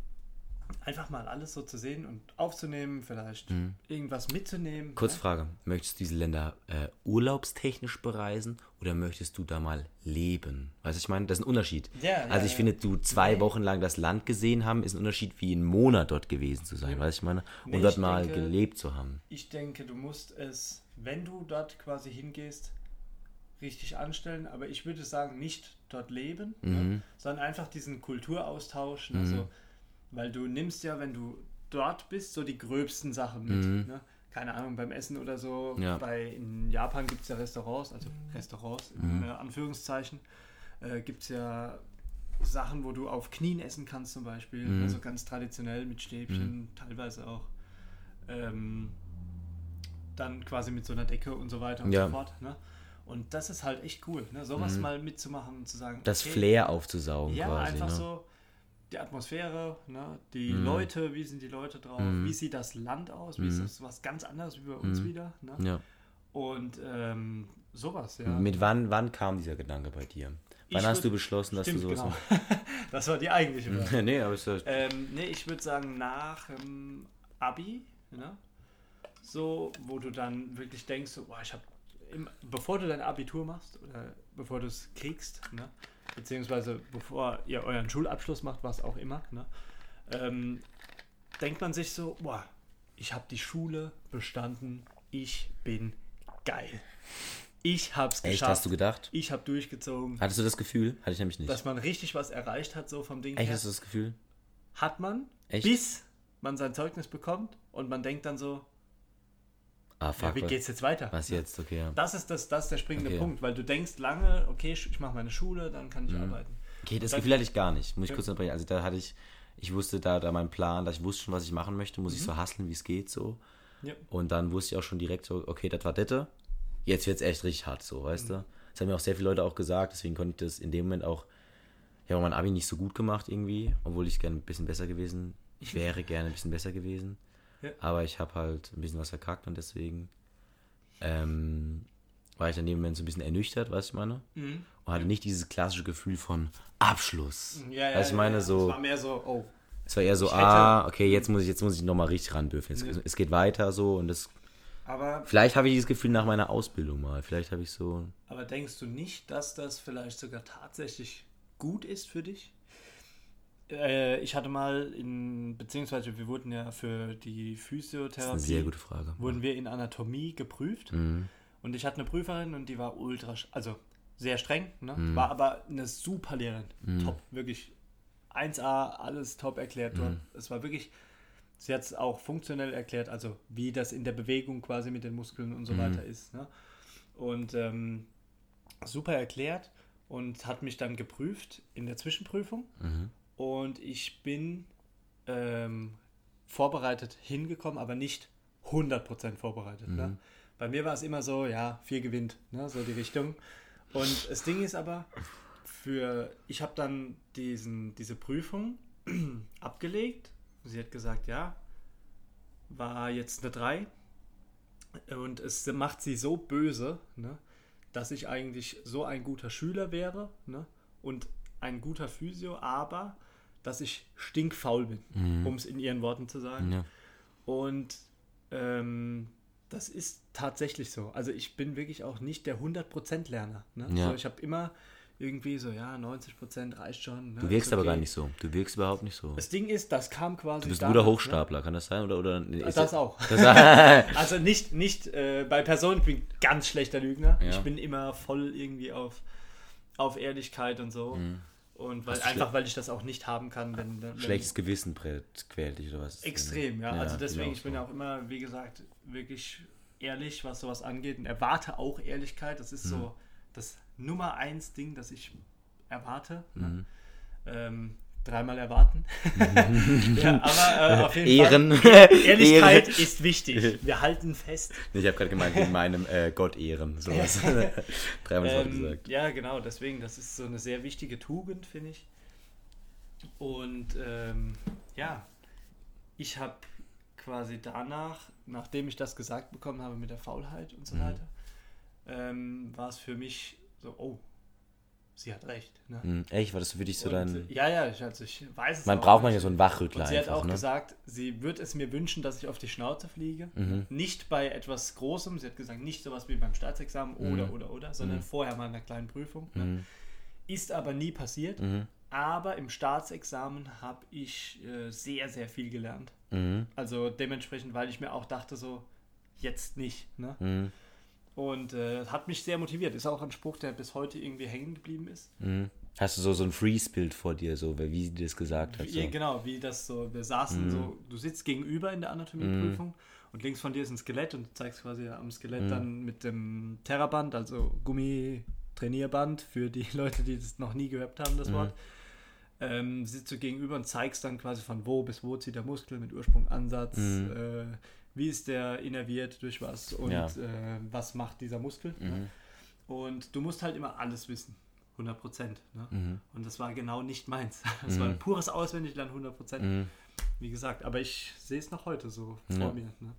[SPEAKER 2] einfach mal alles so zu sehen und aufzunehmen, vielleicht mhm. irgendwas mitzunehmen.
[SPEAKER 1] Kurzfrage, ne? möchtest du diese Länder äh, urlaubstechnisch bereisen oder möchtest du da mal leben? Weißt du, ich meine, das ist ein Unterschied. Ja, also ich ja. finde, du zwei nee. Wochen lang das Land gesehen haben, ist ein Unterschied wie einen Monat dort gewesen zu sein, ja. weißt du, ich meine, und nee, dort mal denke, gelebt zu haben.
[SPEAKER 2] Ich denke, du musst es, wenn du dort quasi hingehst, richtig anstellen, aber ich würde sagen, nicht dort leben, ne, mhm. ne, sondern einfach diesen Kulturaustausch, mhm. also weil du nimmst ja, wenn du dort bist, so die gröbsten Sachen mit. Mhm. Ne? Keine Ahnung, beim Essen oder so. Ja. Bei, in Japan gibt es ja Restaurants, also Restaurants in mhm. äh, Anführungszeichen, äh, gibt es ja Sachen, wo du auf Knien essen kannst zum Beispiel. Mhm. Also ganz traditionell mit Stäbchen, mhm. teilweise auch. Ähm, dann quasi mit so einer Decke und so weiter und ja. so fort. Ne? Und das ist halt echt cool, ne? sowas mhm. mal mitzumachen und zu sagen.
[SPEAKER 1] Das okay, Flair aufzusaugen
[SPEAKER 2] ja, quasi. einfach ne? so die Atmosphäre, ne? die mhm. Leute, wie sind die Leute drauf, mhm. wie sieht das Land aus, wie mhm. ist das was ganz anderes wie bei uns mhm. wieder. Ne? Ja. Und ähm, sowas, ja.
[SPEAKER 1] Mit wann, wann kam dieser Gedanke bei dir? Wann ich hast würd, du beschlossen, dass stimmt, du sowas
[SPEAKER 2] genau. das war die eigentliche
[SPEAKER 1] Frage. nee, aber
[SPEAKER 2] ist ähm, nee, ich würde sagen, nach ähm, Abi, ne? so, wo du dann wirklich denkst, so, boah, ich habe, bevor du dein Abitur machst oder bevor du es kriegst, ne? Beziehungsweise bevor ihr euren Schulabschluss macht, was auch immer, ne, ähm, denkt man sich so, boah, ich habe die Schule bestanden, ich bin geil. Ich hab's
[SPEAKER 1] geschafft. Echt, hast du gedacht?
[SPEAKER 2] Ich habe durchgezogen.
[SPEAKER 1] Hattest du das Gefühl? Hatte ich nämlich nicht.
[SPEAKER 2] Dass man richtig was erreicht hat, so vom Ding
[SPEAKER 1] Echt, her. hast du das Gefühl?
[SPEAKER 2] Hat man, Echt? bis man sein Zeugnis bekommt und man denkt dann so,
[SPEAKER 1] Ah, fuck,
[SPEAKER 2] ja, wie geht's jetzt weiter?
[SPEAKER 1] Was jetzt, okay. Ja.
[SPEAKER 2] Das ist, das, das ist der springende okay. Punkt, weil du denkst lange, okay, ich mache meine Schule, dann kann ich mhm. arbeiten.
[SPEAKER 1] Okay, das Gefühl hatte ich gar nicht, muss ich ja. kurz unterbrechen. Also da hatte ich, ich wusste da, da mein Plan, da ich wusste schon, was ich machen möchte, muss mhm. ich so hasseln, wie es geht, so. Ja. Und dann wusste ich auch schon direkt so, okay, das war Dette, jetzt wird es echt richtig hart, so, weißt mhm. du. Das haben mir auch sehr viele Leute auch gesagt, deswegen konnte ich das in dem Moment auch, ich habe mein Abi nicht so gut gemacht irgendwie, obwohl ich gerne ein bisschen besser gewesen, ich wäre gerne ein bisschen besser gewesen. Ja. Aber ich habe halt ein bisschen was verkackt und deswegen ähm, war ich dann dem Moment so ein bisschen ernüchtert, weißt du, ich meine? Mhm. Und hatte nicht dieses klassische Gefühl von Abschluss. Ja, ja, weißt ich meine, ja, so.
[SPEAKER 2] Es war mehr so, oh.
[SPEAKER 1] Es war eher so, ah, okay, jetzt muss ich, jetzt muss ich nochmal richtig ran dürfen. Es, ja. es geht weiter so und das.
[SPEAKER 2] Aber
[SPEAKER 1] vielleicht habe ich dieses Gefühl nach meiner Ausbildung mal. Vielleicht habe ich so.
[SPEAKER 2] Aber denkst du nicht, dass das vielleicht sogar tatsächlich gut ist für dich? Äh, ich hatte mal in, beziehungsweise wir wurden ja für die Physiotherapie. Das ist eine
[SPEAKER 1] sehr gute Frage.
[SPEAKER 2] Wurden wir in Anatomie geprüft. Mhm. Und ich hatte eine Prüferin und die war ultra, also sehr streng, ne?
[SPEAKER 1] Mhm.
[SPEAKER 2] war aber eine super Lehrerin. Top, wirklich 1A, alles top erklärt
[SPEAKER 1] Mhm.
[SPEAKER 2] Es war wirklich, sie hat es auch funktionell erklärt, also wie das in der Bewegung quasi mit den Muskeln und so
[SPEAKER 1] Mhm.
[SPEAKER 2] weiter ist. Ne? Und ähm, super erklärt und hat mich dann geprüft in der Zwischenprüfung.
[SPEAKER 1] Mhm.
[SPEAKER 2] Und ich bin ähm, vorbereitet hingekommen, aber nicht 100% vorbereitet. Ne? Bei mir war es immer so, ja, vier gewinnt, ne? so die Richtung. Und das Ding ist aber, für ich habe dann diesen, diese Prüfung abgelegt. Sie hat gesagt, ja, war jetzt eine 3. Und es macht sie so böse, ne, dass ich eigentlich so ein guter Schüler wäre ne, und ein guter Physio, aber dass ich stinkfaul bin, um es in ihren Worten zu sagen.
[SPEAKER 1] Ja.
[SPEAKER 2] Und ähm, das ist tatsächlich so. Also ich bin wirklich auch nicht der 100% Lerner. Ne?
[SPEAKER 1] Ja.
[SPEAKER 2] So, ich habe immer irgendwie so, ja, 90% reicht schon. Ne?
[SPEAKER 1] Du wirkst
[SPEAKER 2] ist
[SPEAKER 1] aber
[SPEAKER 2] okay.
[SPEAKER 1] gar nicht so. Du wirkst überhaupt nicht so.
[SPEAKER 2] Das Ding ist, das kam quasi.
[SPEAKER 1] Du bist ein
[SPEAKER 2] danach,
[SPEAKER 1] guter Hochstapler, kann das sein? Oder, oder
[SPEAKER 2] Ne?
[SPEAKER 1] ist
[SPEAKER 2] Das auch.
[SPEAKER 1] Das,
[SPEAKER 2] Also nicht, nicht äh, bei Personen, ich bin ganz schlechter Lügner.
[SPEAKER 1] Ja.
[SPEAKER 2] Ich bin immer voll irgendwie auf, auf Ehrlichkeit und so. Und weil, einfach, weil ich das auch nicht haben kann, wenn, wenn
[SPEAKER 1] Schlechtes Gewissen quält dich oder was?
[SPEAKER 2] Extrem, ja.
[SPEAKER 1] Ja,
[SPEAKER 2] also deswegen, ich bin
[SPEAKER 1] so.
[SPEAKER 2] auch immer, wie gesagt, wirklich ehrlich, was sowas angeht und erwarte auch Ehrlichkeit. Das ist
[SPEAKER 1] Mhm.
[SPEAKER 2] so das Nummer eins Ding, das ich erwarte.
[SPEAKER 1] Mhm.
[SPEAKER 2] Ne? Ähm, dreimal erwarten. ja, aber äh, auf jeden
[SPEAKER 1] Ehren.
[SPEAKER 2] Fall. Ehrlichkeit
[SPEAKER 1] Ehre.
[SPEAKER 2] ist wichtig. Wir halten fest.
[SPEAKER 1] Ich habe gerade gemeint, in meinem äh, Gott ehren. Sowas. Dreimal das Wort
[SPEAKER 2] Ähm,
[SPEAKER 1] gesagt.
[SPEAKER 2] ja, genau, deswegen, das ist so eine sehr wichtige Tugend, finde ich. Und ähm, ja, ich habe quasi danach, nachdem ich das gesagt bekommen habe mit der Faulheit und so
[SPEAKER 1] Mhm.
[SPEAKER 2] weiter, ähm, war es für mich so, oh, sie hat recht. Ne?
[SPEAKER 1] Hm, echt, war das für dich so
[SPEAKER 2] Und,
[SPEAKER 1] dann.
[SPEAKER 2] ja, ja, ich, also ich weiß es
[SPEAKER 1] Man
[SPEAKER 2] auch
[SPEAKER 1] braucht manchmal so einen Wachrüttler
[SPEAKER 2] Und sie hat
[SPEAKER 1] einfach,
[SPEAKER 2] auch
[SPEAKER 1] ne?
[SPEAKER 2] gesagt, sie wird es mir wünschen, dass ich auf die Schnauze fliege. Nicht bei etwas Großem. Sie hat gesagt, nicht sowas wie beim Staatsexamen oder, oder, oder, sondern vorher mal in einer kleinen Prüfung. Ne? Ist aber nie passiert. Aber im Staatsexamen habe ich äh, sehr, sehr viel gelernt.
[SPEAKER 1] Mhm.
[SPEAKER 2] Also dementsprechend, weil ich mir auch dachte, so, jetzt nicht. Ne?
[SPEAKER 1] Mhm.
[SPEAKER 2] Und äh, hat mich sehr motiviert. Ist auch ein Spruch, der bis heute irgendwie hängen geblieben ist.
[SPEAKER 1] Mhm. Hast du so, so ein Freeze-Bild vor dir, so wie sie das gesagt hat?
[SPEAKER 2] Wie,
[SPEAKER 1] So. Mhm.
[SPEAKER 2] Genau, wie das so, wir saßen so, du sitzt gegenüber in der Anatomieprüfung und links von dir ist ein Skelett und du zeigst quasi am Skelett
[SPEAKER 1] Mhm.
[SPEAKER 2] dann mit dem Terraband, also Gummi-Trainierband für die Leute, die das noch nie gehört haben,
[SPEAKER 1] Mhm.
[SPEAKER 2] das Wort. Ähm, sitzt du gegenüber und zeigst dann quasi von wo bis wo zieht der Muskel mit Ursprung, Ansatz, äh, wie ist der innerviert, durch was und
[SPEAKER 1] Mhm. Ja.
[SPEAKER 2] äh, was macht dieser Muskel. Ne?
[SPEAKER 1] Mhm.
[SPEAKER 2] Und du musst halt immer alles wissen. 100 Prozent. Ne?
[SPEAKER 1] Mhm.
[SPEAKER 2] Und das war genau nicht meins. Das war ein pures Auswendiglernen, 100 Prozent.
[SPEAKER 1] Mhm.
[SPEAKER 2] Wie gesagt, aber ich sehe es noch heute so
[SPEAKER 1] Ja.
[SPEAKER 2] vor mir. Ne?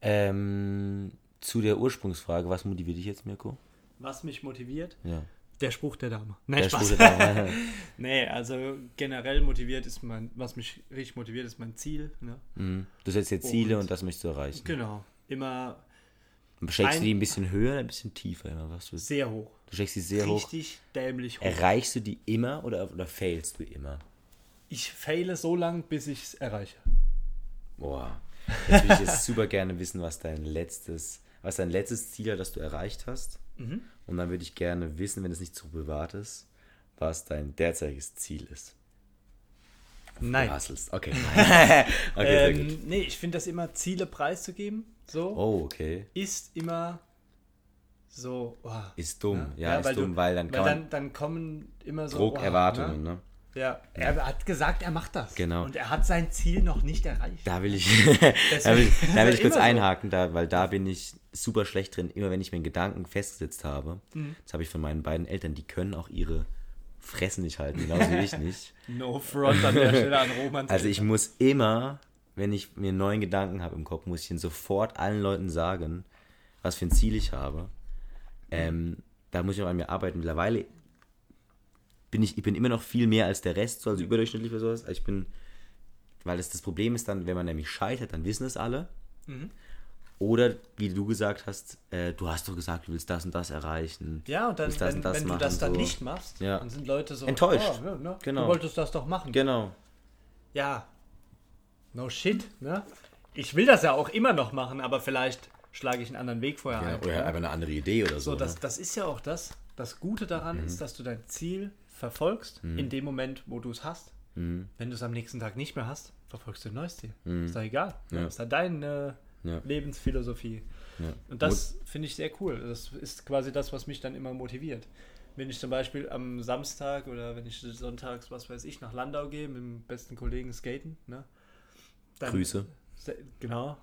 [SPEAKER 1] Ähm, zu der Ursprungsfrage, was motiviert dich jetzt, Mirko?
[SPEAKER 2] Was mich motiviert?
[SPEAKER 1] Ja.
[SPEAKER 2] Der Spruch der Dame. Nein,
[SPEAKER 1] Der
[SPEAKER 2] Spaß.
[SPEAKER 1] Spruch der Dame.
[SPEAKER 2] nee, also generell motiviert ist mein, was mich richtig motiviert, ist mein Ziel. Ne?
[SPEAKER 1] Mhm. Du setzt dir Ziele
[SPEAKER 2] Und-
[SPEAKER 1] und das möchtest du erreichen.
[SPEAKER 2] Genau. Immer
[SPEAKER 1] Steckst
[SPEAKER 2] Ein-
[SPEAKER 1] du die ein bisschen höher oder ein bisschen tiefer? Immer, was du, du
[SPEAKER 2] sehr hoch.
[SPEAKER 1] steckst die sehr hoch.
[SPEAKER 2] richtig dämlich hoch.
[SPEAKER 1] Erreichst du die immer oder, oder failst du immer?
[SPEAKER 2] Ich fehle so lang, bis ich es erreiche.
[SPEAKER 1] Boah. Jetzt würde ich jetzt super gerne wissen, was dein letztes, was dein letztes Ziel war, das du erreicht hast.
[SPEAKER 2] Mhm.
[SPEAKER 1] Und dann würde ich gerne wissen, wenn es nicht zu privat ist, was dein derzeitiges Ziel ist.
[SPEAKER 2] Nein.
[SPEAKER 1] Hustlest. Okay. okay, sehr gut.
[SPEAKER 2] Ähm, nee, ich finde das immer Ziele preiszugeben. So.
[SPEAKER 1] Oh, okay.
[SPEAKER 2] ist immer so. Oh,
[SPEAKER 1] Ist dumm.
[SPEAKER 2] ne?
[SPEAKER 1] Ja, ist
[SPEAKER 2] weil
[SPEAKER 1] dumm,
[SPEAKER 2] du,
[SPEAKER 1] weil dann
[SPEAKER 2] weil dann, dann kommen immer so
[SPEAKER 1] Druck,
[SPEAKER 2] oh,
[SPEAKER 1] Erwartungen,
[SPEAKER 2] Ne?
[SPEAKER 1] ne?
[SPEAKER 2] Ja, er hat gesagt, er macht das.
[SPEAKER 1] Genau.
[SPEAKER 2] Und er hat sein Ziel noch nicht erreicht.
[SPEAKER 1] Da will ich, da will, da will ich kurz
[SPEAKER 2] so.
[SPEAKER 1] einhaken, da, weil da bin ich super schlecht drin. Immer wenn ich mir einen Gedanken festgesetzt habe,
[SPEAKER 2] Mhm.
[SPEAKER 1] das habe ich von meinen beiden Eltern, die können auch ihre Fressen nicht halten, genauso wie ich nicht.
[SPEAKER 2] No front an der Stelle an Romans.
[SPEAKER 1] Also ich muss immer, wenn ich mir einen neuen Gedanken habe im Kopf, muss ich ihn sofort allen Leuten sagen, was für ein Ziel ich habe. Ähm, da muss ich auch an mir arbeiten. Mittlerweile bin ich, ich bin immer noch viel mehr als der Rest, so also überdurchschnittlich oder sowas. Ich bin, weil das das Problem ist dann, wenn man nämlich scheitert, dann wissen es alle.
[SPEAKER 2] Mhm.
[SPEAKER 1] Oder wie du gesagt hast, äh, du hast doch gesagt, du willst das und das erreichen.
[SPEAKER 2] ja, und dann,
[SPEAKER 1] das
[SPEAKER 2] wenn,
[SPEAKER 1] und das
[SPEAKER 2] wenn du
[SPEAKER 1] machen,
[SPEAKER 2] das dann
[SPEAKER 1] so.
[SPEAKER 2] nicht machst,
[SPEAKER 1] Ja.
[SPEAKER 2] dann sind Leute so
[SPEAKER 1] Enttäuscht.
[SPEAKER 2] Oh, ja, ne?
[SPEAKER 1] Genau.
[SPEAKER 2] Du wolltest das doch machen.
[SPEAKER 1] Genau.
[SPEAKER 2] Ja, no shit, ne? Ich will das ja auch immer noch machen, aber vielleicht schlage ich einen anderen Weg vorher
[SPEAKER 1] Ja,
[SPEAKER 2] ein.
[SPEAKER 1] oder einfach eine andere Idee oder so.
[SPEAKER 2] So, das,
[SPEAKER 1] ne?
[SPEAKER 2] das ist ja auch das. Das Gute daran ist, dass du dein Ziel verfolgst in dem Moment, wo du es hast.
[SPEAKER 1] Mhm.
[SPEAKER 2] Wenn du es am nächsten Tag nicht mehr hast, verfolgst du ein neues Ziel. Ist doch egal.
[SPEAKER 1] Ja.
[SPEAKER 2] Ist da deine
[SPEAKER 1] Ja.
[SPEAKER 2] Lebensphilosophie.
[SPEAKER 1] Ja.
[SPEAKER 2] Und das finde ich sehr cool. Das ist quasi das, was mich dann immer motiviert. Wenn ich zum Beispiel am Samstag oder wenn ich sonntags, was weiß ich, nach Landau gehe mit dem besten Kollegen skaten, ne? Dann,
[SPEAKER 1] Grüße.
[SPEAKER 2] Genau.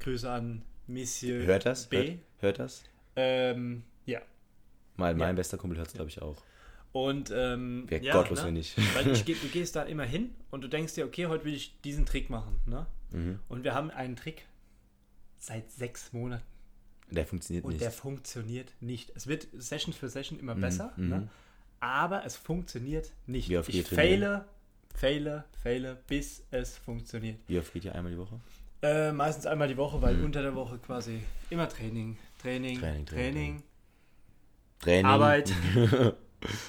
[SPEAKER 2] Grüße an Monsieur
[SPEAKER 1] Hört das?
[SPEAKER 2] B.
[SPEAKER 1] Hört, hört das?
[SPEAKER 2] Ähm, ja.
[SPEAKER 1] Mein, mein bester Kumpel hört es, glaube ich, auch.
[SPEAKER 2] Und ähm,
[SPEAKER 1] Wäre
[SPEAKER 2] ja,
[SPEAKER 1] gottlos,
[SPEAKER 2] ne?
[SPEAKER 1] wenn nicht.
[SPEAKER 2] Weil ich, du gehst da immer hin und du denkst dir, okay, heute will ich diesen Trick machen. Ne?
[SPEAKER 1] Mhm.
[SPEAKER 2] Und wir haben einen Trick seit sechs Monaten
[SPEAKER 1] Der funktioniert
[SPEAKER 2] und
[SPEAKER 1] nicht.
[SPEAKER 2] der funktioniert nicht. Es wird Session für Session immer
[SPEAKER 1] Mhm,
[SPEAKER 2] besser,
[SPEAKER 1] mhm.
[SPEAKER 2] ne? aber es funktioniert nicht.
[SPEAKER 1] Wie oft
[SPEAKER 2] ich faile, faile, faile, bis es funktioniert.
[SPEAKER 1] Wie oft geht ihr einmal die Woche?
[SPEAKER 2] Äh, meistens einmal die Woche, weil unter der Woche quasi immer Training, Training,
[SPEAKER 1] Mhm. Training,
[SPEAKER 2] Training,
[SPEAKER 1] Training, Training.
[SPEAKER 2] Arbeit,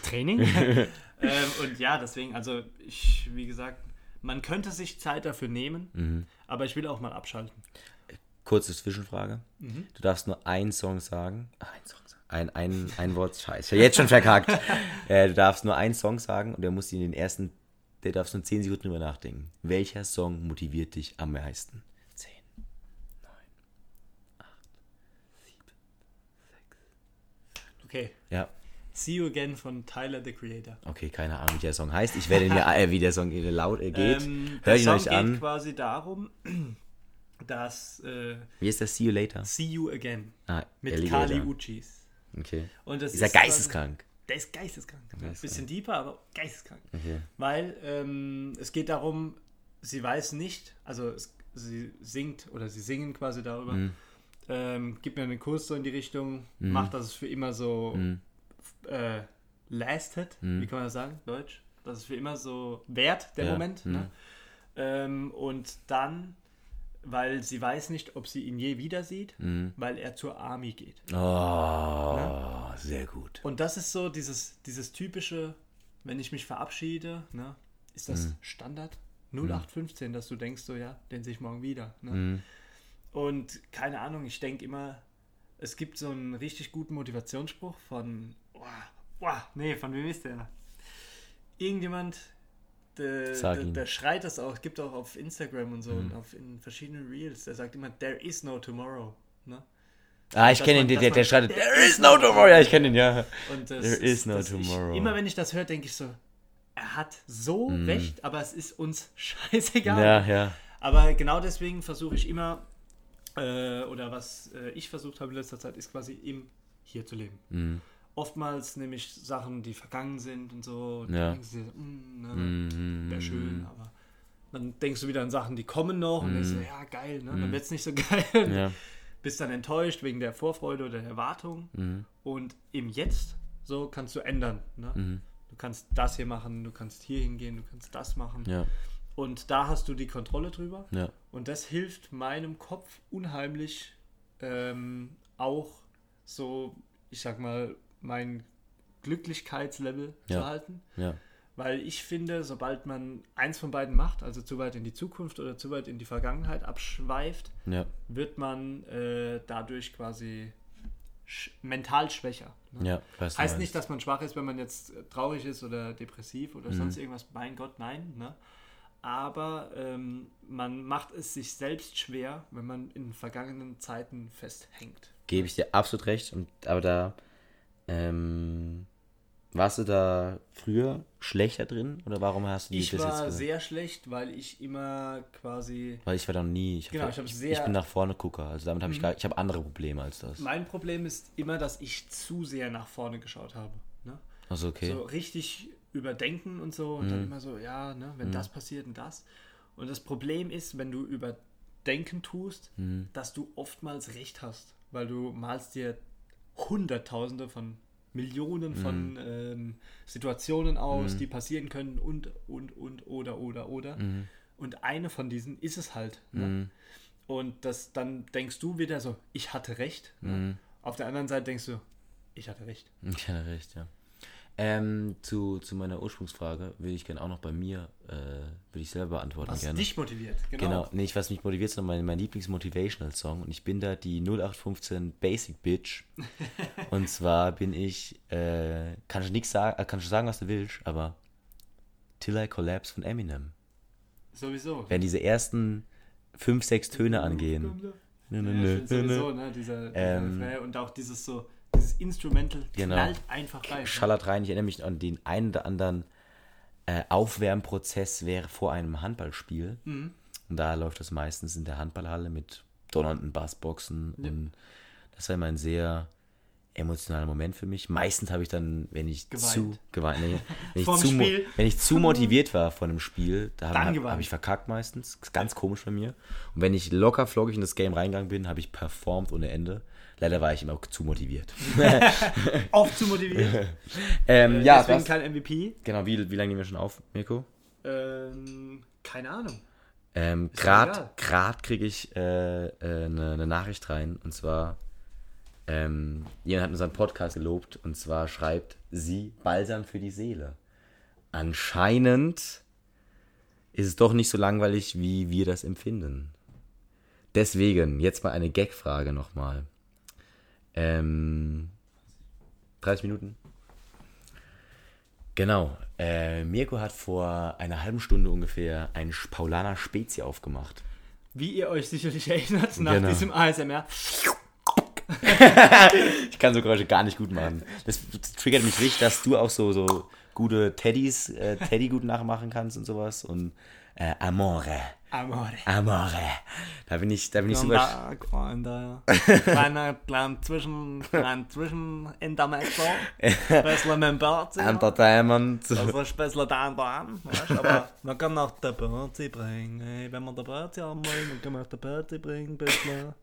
[SPEAKER 2] Training. ähm, und ja, deswegen, also ich, wie gesagt, man könnte sich Zeit dafür nehmen,
[SPEAKER 1] Mhm.
[SPEAKER 2] aber ich will auch mal abschalten.
[SPEAKER 1] Kurze Zwischenfrage.
[SPEAKER 2] Mhm.
[SPEAKER 1] Du darfst nur einen Song sagen. Ah, ein Song sagen. Ein, ein, ein Wort. Scheiße. Jetzt schon verkackt. äh, du darfst nur einen Song sagen und der muss in den ersten. Der darfst nur 10 Sekunden drüber nachdenken. Welcher Song motiviert dich am meisten? 10, 9, 8, 7.
[SPEAKER 2] Okay.
[SPEAKER 1] Ja,
[SPEAKER 2] See You Again von Tyler, the Creator.
[SPEAKER 1] okay, keine Ahnung, wie der Song heißt. Ich werde mir, äh, wie der Song äh, laut äh, geht.
[SPEAKER 2] Ähm, der
[SPEAKER 1] ihn
[SPEAKER 2] Song
[SPEAKER 1] euch
[SPEAKER 2] geht
[SPEAKER 1] an.
[SPEAKER 2] quasi darum, dass äh,
[SPEAKER 1] Wie ist das? See you later.
[SPEAKER 2] See You Again
[SPEAKER 1] Ah,
[SPEAKER 2] mit. Kali Uchis.
[SPEAKER 1] Okay.
[SPEAKER 2] Und das
[SPEAKER 1] Ist er
[SPEAKER 2] quasi-
[SPEAKER 1] geisteskrank?
[SPEAKER 2] Der ist geisteskrank.
[SPEAKER 1] Geisteskrank.
[SPEAKER 2] Bisschen deeper, aber geisteskrank.
[SPEAKER 1] Okay.
[SPEAKER 2] Weil ähm, es geht darum, sie weiß nicht, also es, sie singt oder sie singen quasi darüber,
[SPEAKER 1] Mhm.
[SPEAKER 2] ähm, gibt mir einen Kurs so in die Richtung, macht, dass es für immer so
[SPEAKER 1] Mhm.
[SPEAKER 2] äh, lastet,
[SPEAKER 1] Mhm.
[SPEAKER 2] wie kann man das sagen, Deutsch? Dass es für immer so währt, der
[SPEAKER 1] Ja,
[SPEAKER 2] Moment.
[SPEAKER 1] mhm.
[SPEAKER 2] Ne? Ähm, und dann, weil sie weiß nicht, ob sie ihn je wieder sieht,
[SPEAKER 1] Mhm.
[SPEAKER 2] weil er zur Army geht.
[SPEAKER 1] Oh, sehr gut.
[SPEAKER 2] Und das ist so dieses, dieses typische, wenn ich mich verabschiede, ne, ist das
[SPEAKER 1] Mhm.
[SPEAKER 2] Standard 0815, dass du denkst, so ja, den sehe ich morgen wieder. Ne?
[SPEAKER 1] Mhm.
[SPEAKER 2] Und keine Ahnung, ich denke immer, es gibt so einen richtig guten Motivationsspruch von, boah, boah, nee, von wem ist der? Irgendjemand, der, der, der schreit das auch, gibt auch auf Instagram und so
[SPEAKER 1] Mhm.
[SPEAKER 2] und auf in verschiedenen Reels, der sagt immer, there is no tomorrow. Ne?
[SPEAKER 1] Ah, ich kenne ihn, der, der, der schreit,
[SPEAKER 2] There
[SPEAKER 1] is no tomorrow. Ja, ich kenne ihn, ja. There is no tomorrow.
[SPEAKER 2] Ich, immer wenn ich das höre, denke ich so, er hat so
[SPEAKER 1] Mhm.
[SPEAKER 2] recht, aber es ist uns scheißegal.
[SPEAKER 1] Ja, ja.
[SPEAKER 2] Aber genau deswegen versuche ich immer, äh, oder was äh, ich versucht habe in letzter Zeit, ist quasi im Hier zu leben.
[SPEAKER 1] Mhm.
[SPEAKER 2] Oftmals nehme ich Sachen, die vergangen sind und so, und
[SPEAKER 1] Ja.
[SPEAKER 2] dann denkst du dir, mm, ne,
[SPEAKER 1] Mhm.
[SPEAKER 2] wäre schön, aber dann denkst du wieder an Sachen, die kommen noch und denkst du, ja, geil, ne? dann
[SPEAKER 1] Mhm.
[SPEAKER 2] wird es nicht so geil.
[SPEAKER 1] Ja.
[SPEAKER 2] Bist dann enttäuscht wegen der Vorfreude oder der Erwartung.
[SPEAKER 1] Mhm.
[SPEAKER 2] Und im Jetzt, so kannst du ändern. Ne?
[SPEAKER 1] Mhm.
[SPEAKER 2] Du kannst das hier machen, du kannst hier hingehen, du kannst das machen.
[SPEAKER 1] Ja.
[SPEAKER 2] Und da hast du die Kontrolle drüber.
[SPEAKER 1] Ja.
[SPEAKER 2] Und das hilft meinem Kopf unheimlich ähm, auch so, ich sag mal, mein Glücklichkeitslevel
[SPEAKER 1] Ja.
[SPEAKER 2] zu halten.
[SPEAKER 1] Ja.
[SPEAKER 2] Weil ich finde, sobald man eins von beiden macht, also zu weit in die Zukunft oder zu weit in die Vergangenheit abschweift,
[SPEAKER 1] Ja.
[SPEAKER 2] wird man äh, dadurch quasi sch mental schwächer. Ne?
[SPEAKER 1] Ja.
[SPEAKER 2] Heißt nicht, dass man schwach ist, wenn man jetzt äh, traurig ist oder depressiv oder sonst irgendwas. Mein Gott, nein. Ne? Aber ähm, man macht es sich selbst schwer, wenn man in vergangenen Zeiten festhängt.
[SPEAKER 1] Gebe ich dir absolut recht. Und, aber da ähm, warst du da früher schlechter drin? Oder warum hast du die
[SPEAKER 2] Ich
[SPEAKER 1] das
[SPEAKER 2] war
[SPEAKER 1] jetzt gesagt?
[SPEAKER 2] sehr schlecht, weil ich immer quasi.
[SPEAKER 1] Weil ich war da noch nie. Ich,
[SPEAKER 2] Genau,
[SPEAKER 1] hab,
[SPEAKER 2] ich hab
[SPEAKER 1] ich,
[SPEAKER 2] sehr- Mhm.
[SPEAKER 1] ich bin nach vorne Gucker. Also damit habe ich gar, ich habe andere Probleme als das.
[SPEAKER 2] Mein Problem ist immer, dass ich zu sehr nach vorne geschaut habe. Ne?
[SPEAKER 1] Also okay.
[SPEAKER 2] So richtig überdenken und so und
[SPEAKER 1] Mhm.
[SPEAKER 2] dann immer so, ja, ne, wenn das passiert und das. Und das Problem ist, wenn du überdenken tust,
[SPEAKER 1] Mhm.
[SPEAKER 2] dass du oftmals recht hast, weil du malst dir Hunderttausende von Millionen von
[SPEAKER 1] Mhm.
[SPEAKER 2] ähm, Situationen aus, die passieren können und, und, und, oder, oder, oder.
[SPEAKER 1] Mhm.
[SPEAKER 2] Und eine von diesen ist es halt. Ne? Und das, dann denkst du wieder so, ich hatte recht.
[SPEAKER 1] Mhm.
[SPEAKER 2] Ne? Auf der anderen Seite denkst du, ich hatte recht.
[SPEAKER 1] Ich hatte recht, ja. Ähm, zu, zu meiner Ursprungsfrage würde ich gerne auch noch bei mir, äh, würde ich selber beantworten
[SPEAKER 2] Was
[SPEAKER 1] gerne.
[SPEAKER 2] dich motiviert.
[SPEAKER 1] Genau, nicht was mich motiviert, sondern mein, mein Lieblings-Motivational-Song. Und ich bin da die 0815 Basic Bitch. und zwar bin ich, äh, kann ich nichts sagen, äh, kann ich sagen, was du willst, aber Till I Collapse von Eminem.
[SPEAKER 2] Sowieso.
[SPEAKER 1] Wenn diese ersten fünf, sechs Töne angehen.
[SPEAKER 2] Ja, sowieso, ne, dieser,
[SPEAKER 1] Ähm,
[SPEAKER 2] und auch dieses so, Instrumental
[SPEAKER 1] Genau.
[SPEAKER 2] knallt einfach rein. ne?
[SPEAKER 1] schallert rein. Ich erinnere mich an den einen oder anderen äh, Aufwärmprozess wäre vor einem Handballspiel.
[SPEAKER 2] Mhm.
[SPEAKER 1] Und da läuft das meistens in der Handballhalle mit donnernden Bassboxen. Und das war immer ein sehr emotionaler Moment für mich. Meistens habe ich dann, wenn ich
[SPEAKER 2] Geweint.
[SPEAKER 1] zu geweint, nee, wenn, ich zu, wenn ich zu motiviert war von einem Spiel, da habe hab, ich verkackt meistens. Das ist ganz komisch bei mir. Und wenn ich locker flockig in das Game reingegangen bin, habe ich performt ohne Ende. Leider war ich immer zu motiviert.
[SPEAKER 2] Oft zu motiviert.
[SPEAKER 1] ähm,
[SPEAKER 2] Äh,
[SPEAKER 1] ja,
[SPEAKER 2] deswegen
[SPEAKER 1] was,
[SPEAKER 2] kein MVP.
[SPEAKER 1] genau, wie, wie lange nehmen wir schon auf, Mirko?
[SPEAKER 2] Ähm, keine Ahnung.
[SPEAKER 1] Ähm. Grad kriege ich äh, äh, eine, eine Nachricht rein und zwar ähm, jemand hat unseren Podcast gelobt und zwar schreibt sie Balsam für die Seele. Anscheinend ist es doch nicht so langweilig, wie wir das empfinden. Deswegen, jetzt mal eine Gag-Frage nochmal. Ähm, 30 Minuten? Genau. Äh, Mirko hat vor einer halben Stunde ungefähr einen Paulaner Spezi aufgemacht.
[SPEAKER 2] Wie ihr euch sicherlich erinnert, nach
[SPEAKER 1] Genau.
[SPEAKER 2] diesem ASMR.
[SPEAKER 1] Ich kann so Geräusche gar nicht gut machen. Das triggert mich richtig, dass du auch so, so gute Teddys, äh, Teddy gut nachmachen kannst und sowas. Und äh, Amore.
[SPEAKER 2] Amore.
[SPEAKER 1] Amore. Da bin ich, da bin ich super.
[SPEAKER 2] Da, Freunde. Kleiner, klein zwischen, klein zwischen Intermezzo. Bisschen mit dem Berzi.
[SPEAKER 1] Entertainment.
[SPEAKER 2] Also ein bisschen da und da. Weißt, aber man kann auch den Berzi bringen. Ey, wenn man den Berzi haben will, dann kann man auch den Berzi bringen. Bisschen.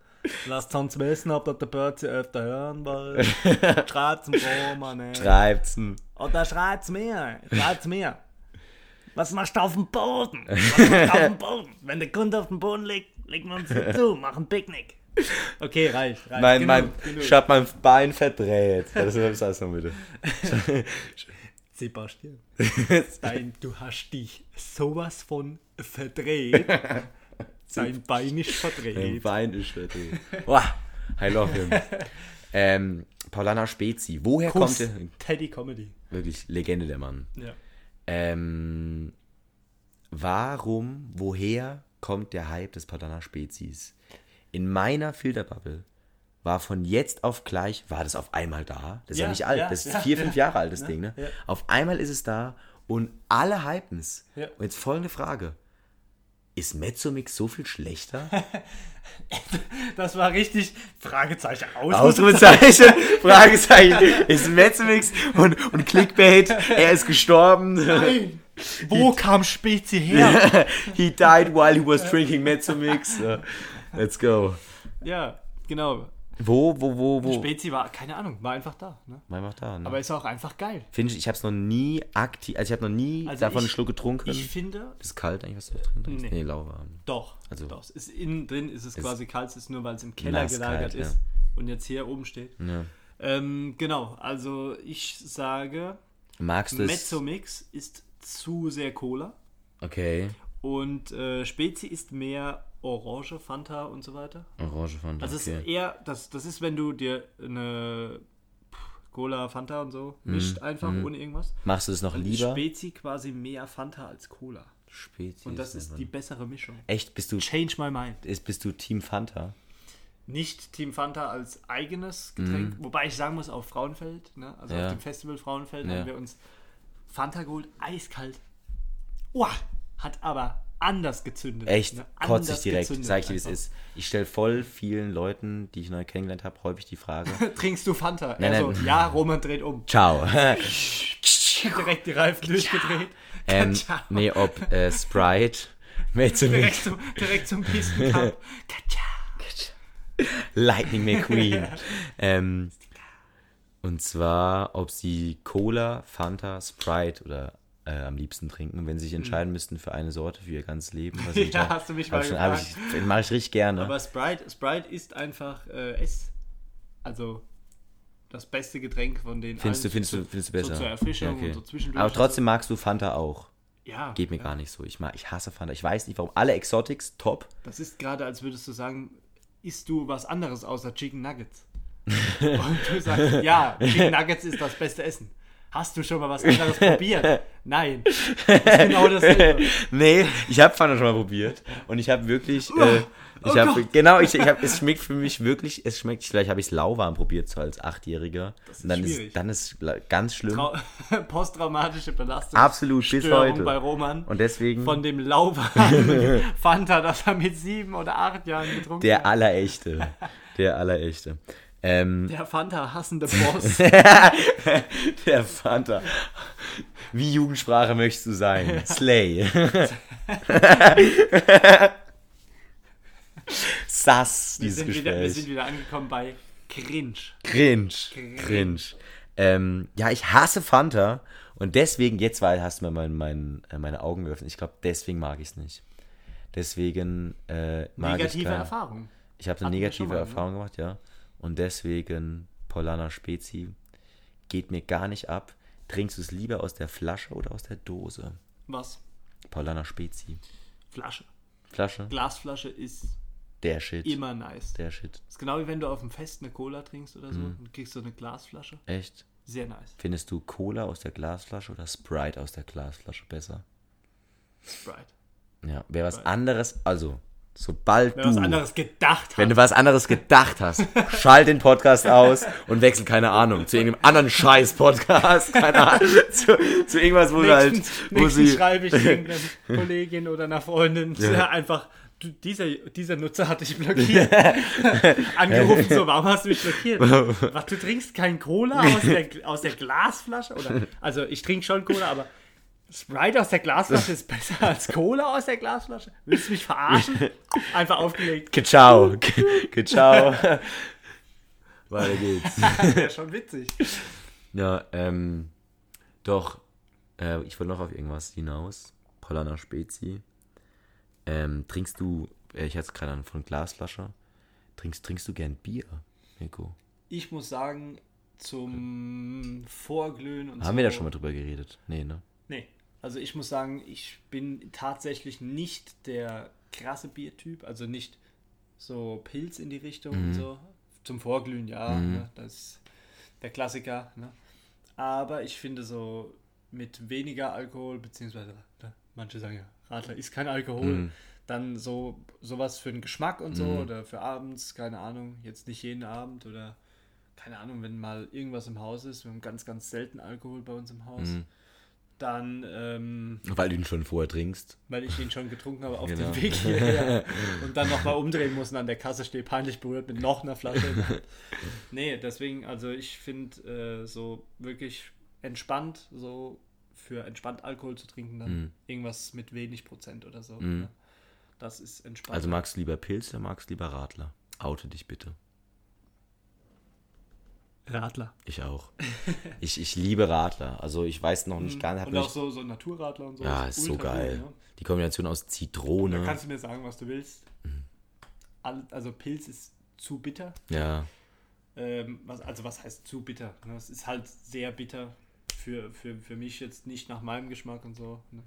[SPEAKER 2] Lasst uns wissen, ob ihr den Berzi öfter hören wollt. Schreibt's im Roman, ey.
[SPEAKER 1] Schreibt's.
[SPEAKER 2] Oder schreibt's mir. Schreibt's mir. Was machst du auf dem Boden? Was machst du auf dem Boden? Wenn der Kunde auf dem Boden liegt, legen wir uns zu, machen Picknick. Okay, reicht. reicht.
[SPEAKER 1] Mein,
[SPEAKER 2] Genug,
[SPEAKER 1] mein,
[SPEAKER 2] genug.
[SPEAKER 1] ich hab mein Bein verdreht. Das ist alles noch bitte.
[SPEAKER 2] Sebastian, dein, du hast dich sowas von verdreht. Sein Bein ist
[SPEAKER 1] Mein
[SPEAKER 2] verdreht.
[SPEAKER 1] Bein ist verdreht. Wow, I love him. ähm, Paulana Spezi. Woher
[SPEAKER 2] Kuss.
[SPEAKER 1] kommt der?
[SPEAKER 2] Teddy Comedy.
[SPEAKER 1] Wirklich Legende der Mann.
[SPEAKER 2] Ja.
[SPEAKER 1] Ähm, warum, woher kommt der Hype des Paulaner Spezies? In meiner Filterbubble war von jetzt auf gleich, war das auf einmal da. Das ist ja,
[SPEAKER 2] Ja,
[SPEAKER 1] nicht alt,
[SPEAKER 2] ja,
[SPEAKER 1] das ist
[SPEAKER 2] ja,
[SPEAKER 1] vier, fünf Jahre alt, das Ding, ne? Auf einmal ist es da und alle hypen es. Und jetzt folgende Frage. Ist Mezzomix so viel schlechter?
[SPEAKER 2] Das war richtig Fragezeichen.
[SPEAKER 1] Ausrufezeichen, Fragezeichen. Ist Mezzomix und, und Clickbait, er ist gestorben.
[SPEAKER 2] Nein. Wo kam Spezi her?
[SPEAKER 1] he died while he was drinking Mezzomix. Uh, let's go.
[SPEAKER 2] ja, genau.
[SPEAKER 1] Wo, wo, wo, wo?
[SPEAKER 2] Spezi war, keine Ahnung, war einfach da. Ne?
[SPEAKER 1] Mal mach da, ne?
[SPEAKER 2] Aber ist auch einfach geil.
[SPEAKER 1] Finde ich, ich habe es noch nie aktiv, also ich habe noch nie
[SPEAKER 2] Also
[SPEAKER 1] davon
[SPEAKER 2] ich-
[SPEAKER 1] einen Schluck getrunken.
[SPEAKER 2] Ich finde,
[SPEAKER 1] ist kalt eigentlich, was du da drin trinkst?
[SPEAKER 2] Nee.
[SPEAKER 1] Nee, lauwarm.
[SPEAKER 2] doch.
[SPEAKER 1] Also-
[SPEAKER 2] doch. Ist innen drin ist es
[SPEAKER 1] Ist
[SPEAKER 2] quasi kalt, es ist nur, weil es im Keller gelagert
[SPEAKER 1] kalt,
[SPEAKER 2] ist und jetzt hier oben steht.
[SPEAKER 1] Ja.
[SPEAKER 2] Ähm, genau, also ich sage,
[SPEAKER 1] Magst du?
[SPEAKER 2] Mezzomix ist zu sehr Cola
[SPEAKER 1] Okay.
[SPEAKER 2] und äh, Spezi ist mehr Orange, Fanta und so weiter.
[SPEAKER 1] Orange von
[SPEAKER 2] Also es
[SPEAKER 1] okay.
[SPEAKER 2] ist eher, das, das ist, wenn du dir eine Cola, Fanta und so mischt einfach ohne irgendwas.
[SPEAKER 1] Machst du das noch
[SPEAKER 2] Und
[SPEAKER 1] Mhm. lieber?
[SPEAKER 2] Spezi quasi mehr Fanta als Cola.
[SPEAKER 1] Spezi
[SPEAKER 2] Und das ist die bessere Mischung.
[SPEAKER 1] Echt, bist du,
[SPEAKER 2] Change my mind.
[SPEAKER 1] ist, bist du Team Fanta?
[SPEAKER 2] Nicht Team Fanta als eigenes Getränk, wobei ich sagen muss, auf Frauenfeld, ne? also
[SPEAKER 1] Mhm. Ja.
[SPEAKER 2] auf dem Festival Frauenfeld,
[SPEAKER 1] Ja.
[SPEAKER 2] haben wir uns Fanta geholt, eiskalt. Uah, hat aber anders gezündet.
[SPEAKER 1] Echt,
[SPEAKER 2] ne?
[SPEAKER 1] kotze ich direkt. Sag ich dir, wie es ist. Ich stelle voll vielen Leuten, die ich neu kennengelernt habe, häufig die Frage.
[SPEAKER 2] Trinkst du Fanta?
[SPEAKER 1] Nein,
[SPEAKER 2] also,
[SPEAKER 1] nein.
[SPEAKER 2] ja, Roman dreht um.
[SPEAKER 1] Ciao.
[SPEAKER 2] Direkt die Reifen durchgedreht.
[SPEAKER 1] ähm, nee, ob äh, Sprite, Mezzomix,
[SPEAKER 2] direkt, zum, direkt zum Pistencup. Katschau.
[SPEAKER 1] Lightning McQueen. ähm, und zwar, ob sie Cola, Fanta, Sprite oder äh, am liebsten trinken. Wenn sie sich entscheiden müssten für eine Sorte für ihr ganzes Leben. was
[SPEAKER 2] Hm. Ja, hast du mich mal
[SPEAKER 1] ich schon- hab ich, Mache ich richtig gerne.
[SPEAKER 2] Aber Sprite, Sprite ist einfach äh, S. Also, das beste Getränk von den
[SPEAKER 1] Findest du, findest
[SPEAKER 2] so-
[SPEAKER 1] du, findest du besser?
[SPEAKER 2] So zur Erfrischung
[SPEAKER 1] okay.
[SPEAKER 2] und so zwischendurch.
[SPEAKER 1] Aber trotzdem magst du Fanta auch.
[SPEAKER 2] ja,
[SPEAKER 1] Geht mir
[SPEAKER 2] ja.
[SPEAKER 1] gar nicht so. Ich, mag, ich hasse Fanta. Ich weiß nicht warum. Alle Exotics, top.
[SPEAKER 2] Das ist gerade, als würdest du sagen, isst du was anderes außer Chicken Nuggets? Und du sagst, ja, Chicken Nuggets ist das beste Essen. Hast du schon mal was anderes probiert? Nein. Das ist genau dasselbe.
[SPEAKER 1] nee, ich habe Fanta schon mal probiert. Und ich habe wirklich. Äh, ich
[SPEAKER 2] oh
[SPEAKER 1] habe genau, ich, ich hab, es schmeckt für mich wirklich, es schmeckt, vielleicht habe ich es lauwarm probiert, so als Achtjähriger.
[SPEAKER 2] Das ist
[SPEAKER 1] Und dann
[SPEAKER 2] schwierig.
[SPEAKER 1] ist, dann ist ganz schlimm.
[SPEAKER 2] Trau posttraumatische Belastung.
[SPEAKER 1] Absolut, bis
[SPEAKER 2] Störung
[SPEAKER 1] heute.
[SPEAKER 2] bei Roman.
[SPEAKER 1] Und deswegen
[SPEAKER 2] Von dem lauwarmen Fanta, das er mit sieben oder acht Jahren getrunken
[SPEAKER 1] der
[SPEAKER 2] hat.
[SPEAKER 1] Allerechte. Der Allerechte. Ähm,
[SPEAKER 2] Der Fanta hassende Boss.
[SPEAKER 1] der Fanta. Wie Jugendsprache möchtest du sein? Slay. Sass,
[SPEAKER 2] Wir
[SPEAKER 1] dieses
[SPEAKER 2] sind, wieder, wir
[SPEAKER 1] Gespräch.
[SPEAKER 2] sind wieder angekommen bei Cringe.
[SPEAKER 1] Cringe.
[SPEAKER 2] Cringe.
[SPEAKER 1] Cringe. Ähm, ja, ich hasse Fanta und deswegen, jetzt weil hast du mir mein, mein, äh, meine Augen geöffnet. Ich glaube, deswegen mag ich es nicht. Deswegen äh, mag ich
[SPEAKER 2] Negative
[SPEAKER 1] kein,
[SPEAKER 2] Erfahrung.
[SPEAKER 1] Ich habe eine
[SPEAKER 2] wir
[SPEAKER 1] negative
[SPEAKER 2] ne?
[SPEAKER 1] Erfahrung gemacht, ja. Und deswegen Polana Spezi geht mir gar nicht ab. Trinkst du es lieber aus der Flasche oder aus der Dose?
[SPEAKER 2] Was?
[SPEAKER 1] Paulana Spezi.
[SPEAKER 2] Flasche.
[SPEAKER 1] Flasche?
[SPEAKER 2] Glasflasche ist
[SPEAKER 1] Der Shit.
[SPEAKER 2] immer nice.
[SPEAKER 1] Der Shit.
[SPEAKER 2] Ist genau wie wenn du auf dem Fest eine Cola trinkst oder so
[SPEAKER 1] Mhm.
[SPEAKER 2] und kriegst so eine Glasflasche.
[SPEAKER 1] Echt?
[SPEAKER 2] Sehr nice.
[SPEAKER 1] Findest du Cola aus der Glasflasche oder Sprite aus der Glasflasche besser?
[SPEAKER 2] Sprite.
[SPEAKER 1] Ja, wer was anderes, also, sobald
[SPEAKER 2] Wer
[SPEAKER 1] du,
[SPEAKER 2] was anderes gedacht hat.
[SPEAKER 1] wenn du was anderes gedacht hast, schalt den Podcast aus und wechsel, keine Ahnung, zu irgendeinem anderen Scheiß-Podcast, keine Ahnung, zu, zu irgendwas, wo halt,
[SPEAKER 2] Nächstens,
[SPEAKER 1] wo
[SPEAKER 2] nächstens
[SPEAKER 1] sie,
[SPEAKER 2] schreibe ich irgendeiner Kollegin oder einer Freundin der einfach, du, dieser, dieser Nutzer hat dich blockiert. Angerufen, so, warum hast du mich blockiert? Was, du trinkst kein Cola aus der, aus der Glasflasche? Oder, also ich trinke schon Cola, aber Sprite aus der Glasflasche ist besser als Cola aus der Glasflasche? Willst du mich verarschen? Einfach aufgelegt.
[SPEAKER 1] Ciao, ciao. Weiter geht's.
[SPEAKER 2] Wäre schon witzig.
[SPEAKER 1] Ja, ähm, doch, äh, ich wollte noch auf irgendwas hinaus. Polana Spezi. Ähm, trinkst du, äh, ich hatte es gerade an von Glasflasche, trinkst, trinkst du gern Bier, Nico?
[SPEAKER 2] Ich muss sagen, zum Vorglühen und
[SPEAKER 1] Haben
[SPEAKER 2] so.
[SPEAKER 1] wir da schon mal drüber geredet? Nee, ne?
[SPEAKER 2] Also ich muss sagen, ich bin tatsächlich nicht der krasse Biertyp, also nicht so Pilz in die Richtung und so. Zum Vorglühen, ja, ne, das ist der Klassiker. Ne? Aber ich finde so mit weniger Alkohol, beziehungsweise ne, manche sagen ja, Radler ist kein Alkohol, dann so sowas für den Geschmack und so oder für abends, keine Ahnung, jetzt nicht jeden Abend oder keine Ahnung, wenn mal irgendwas im Haus ist, wir haben ganz, ganz selten Alkohol bei uns im Haus, dann, ähm,
[SPEAKER 1] Weil du ihn schon vorher trinkst.
[SPEAKER 2] weil ich ihn schon getrunken habe auf
[SPEAKER 1] Genau.
[SPEAKER 2] dem Weg hierher und dann nochmal umdrehen muss und an der Kasse stehe, peinlich berührt mit noch einer Flasche. nee, deswegen, also ich finde äh, so wirklich entspannt, so für entspannt Alkohol zu trinken, dann
[SPEAKER 1] Mhm.
[SPEAKER 2] irgendwas mit wenig Prozent oder so. Ne? Das ist entspannt.
[SPEAKER 1] Also magst du lieber Pilz oder magst du lieber Radler? Oute dich bitte.
[SPEAKER 2] Radler.
[SPEAKER 1] Ich auch. ich, ich liebe Radler. Also ich weiß noch nicht gar nicht.
[SPEAKER 2] Und auch so, so Naturradler und so.
[SPEAKER 1] ja, ist so
[SPEAKER 2] ultra cool,
[SPEAKER 1] geil.
[SPEAKER 2] ne?
[SPEAKER 1] Die Kombination aus
[SPEAKER 2] Da
[SPEAKER 1] Zitrone.
[SPEAKER 2] kannst du mir sagen, was du willst. All, also Pilz ist zu bitter.
[SPEAKER 1] Ja,
[SPEAKER 2] Ähm, was, also was heißt zu bitter? Ne? Es ist halt sehr bitter für, für, für mich jetzt nicht nach meinem Geschmack und so. Ne?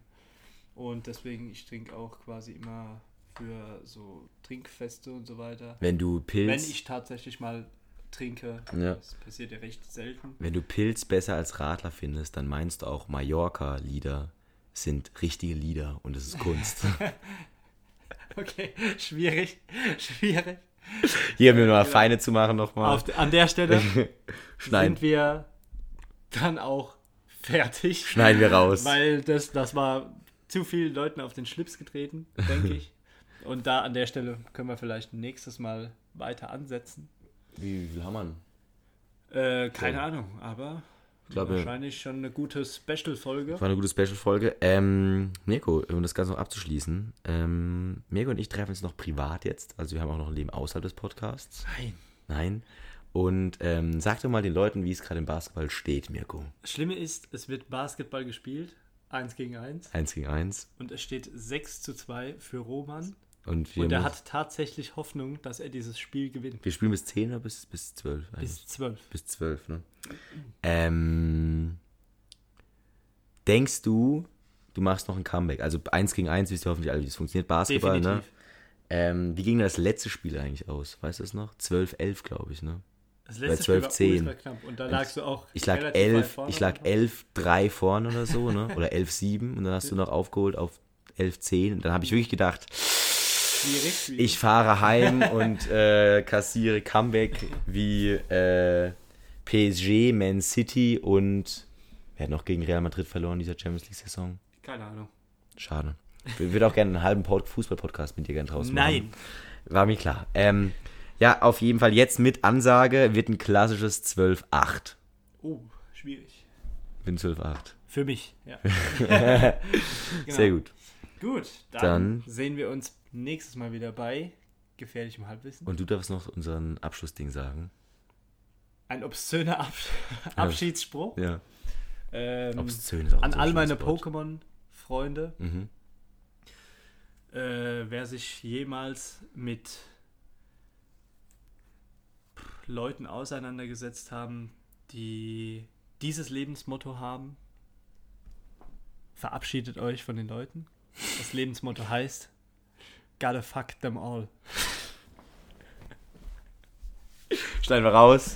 [SPEAKER 2] Und deswegen, ich trinke auch quasi immer für so Trinkfeste und so weiter.
[SPEAKER 1] wenn du Pilz.
[SPEAKER 2] Wenn ich tatsächlich mal trinke,
[SPEAKER 1] Ja.
[SPEAKER 2] das passiert ja recht selten.
[SPEAKER 1] Wenn du Pilz besser als Radler findest, dann meinst du auch Mallorca-Lieder sind richtige Lieder und es ist Kunst.
[SPEAKER 2] Okay, schwierig, schwierig.
[SPEAKER 1] Hier, um mir mal Feine zu machen nochmal.
[SPEAKER 2] An der Stelle sind wir dann auch fertig.
[SPEAKER 1] schneiden wir raus.
[SPEAKER 2] Weil das, das war zu vielen Leuten auf den Schlips getreten, denke ich. Und da an der Stelle können wir vielleicht nächstes Mal weiter ansetzen.
[SPEAKER 1] Wie, wie viel haben wir?
[SPEAKER 2] Äh, keine Ahnung, aber
[SPEAKER 1] glaube-
[SPEAKER 2] wahrscheinlich schon eine gute Special-Folge.
[SPEAKER 1] War eine gute Special-Folge. Ähm, Mirko, um das Ganze noch abzuschließen. Ähm, Mirko und ich treffen uns noch privat jetzt. Also wir haben auch noch ein Leben außerhalb des Podcasts.
[SPEAKER 2] Nein.
[SPEAKER 1] Nein. Und ähm, sag doch mal den Leuten, wie es gerade im Basketball steht, Mirko.
[SPEAKER 2] Das Schlimme ist, es wird Basketball gespielt, 1 gegen 1.
[SPEAKER 1] Eins gegen eins.
[SPEAKER 2] Und es steht 6 zu 2 für Roman.
[SPEAKER 1] Und,
[SPEAKER 2] Und er hat tatsächlich Hoffnung, dass er dieses Spiel gewinnt.
[SPEAKER 1] Wir spielen bis 10 oder bis, bis 12? eigentlich?
[SPEAKER 2] Bis 12.
[SPEAKER 1] Bis 12, ne? Ähm, denkst du, du machst noch ein Comeback? Also 1 gegen 1, wisst ihr hoffentlich alle, wie es funktioniert. Basketball, ne?
[SPEAKER 2] Definitiv.
[SPEAKER 1] Ähm, wie ging das letzte Spiel eigentlich aus? Weißt du es noch? 12, 11, glaube ich, ne?
[SPEAKER 2] Das
[SPEAKER 1] Bei
[SPEAKER 2] letzte
[SPEAKER 1] 12,
[SPEAKER 2] Spiel war
[SPEAKER 1] 10.
[SPEAKER 2] ultra knapp. Und da lagst du auch
[SPEAKER 1] Ich lag
[SPEAKER 2] relativ weit
[SPEAKER 1] 11,
[SPEAKER 2] vorne
[SPEAKER 1] ich lag
[SPEAKER 2] am
[SPEAKER 1] 11, 3 vorne oder so, ne? Oder 11, 7 und dann hast du noch aufgeholt auf 11, 10. Und dann habe ich wirklich gedacht,
[SPEAKER 2] Schwierig, schwierig.
[SPEAKER 1] ich fahre heim und äh, kassiere Comeback wie äh, PSG, Man City und wer hat noch gegen Real Madrid verloren dieser Champions League Saison?
[SPEAKER 2] Keine Ahnung.
[SPEAKER 1] Schade. Ich würde auch gerne einen halben Pod Fußball-Podcast mit dir gerne draußen
[SPEAKER 2] Nein.
[SPEAKER 1] machen. War mir klar. Ähm, ja, auf jeden Fall jetzt mit Ansage wird ein klassisches 12-8.
[SPEAKER 2] Oh, schwierig.
[SPEAKER 1] Bin 12-8.
[SPEAKER 2] Für mich, ja. Genau.
[SPEAKER 1] Sehr gut.
[SPEAKER 2] Gut, dann,
[SPEAKER 1] Dann-
[SPEAKER 2] sehen wir uns nächstes Mal wieder bei gefährlichem Halbwissen.
[SPEAKER 1] Und du darfst noch unseren Abschlussding sagen.
[SPEAKER 2] Ein obszöner Abs Abschiedsspruch.
[SPEAKER 1] Ja.
[SPEAKER 2] Ähm,
[SPEAKER 1] Obszön ist auch
[SPEAKER 2] an
[SPEAKER 1] so
[SPEAKER 2] all meine. Pokémon-Freunde,
[SPEAKER 1] Mhm.
[SPEAKER 2] äh, wer sich jemals mit Leuten auseinandergesetzt haben, die dieses Lebensmotto haben, verabschiedet euch von den Leuten. Das Lebensmotto heißt, gotta fuck them all.
[SPEAKER 1] Schneiden wir raus.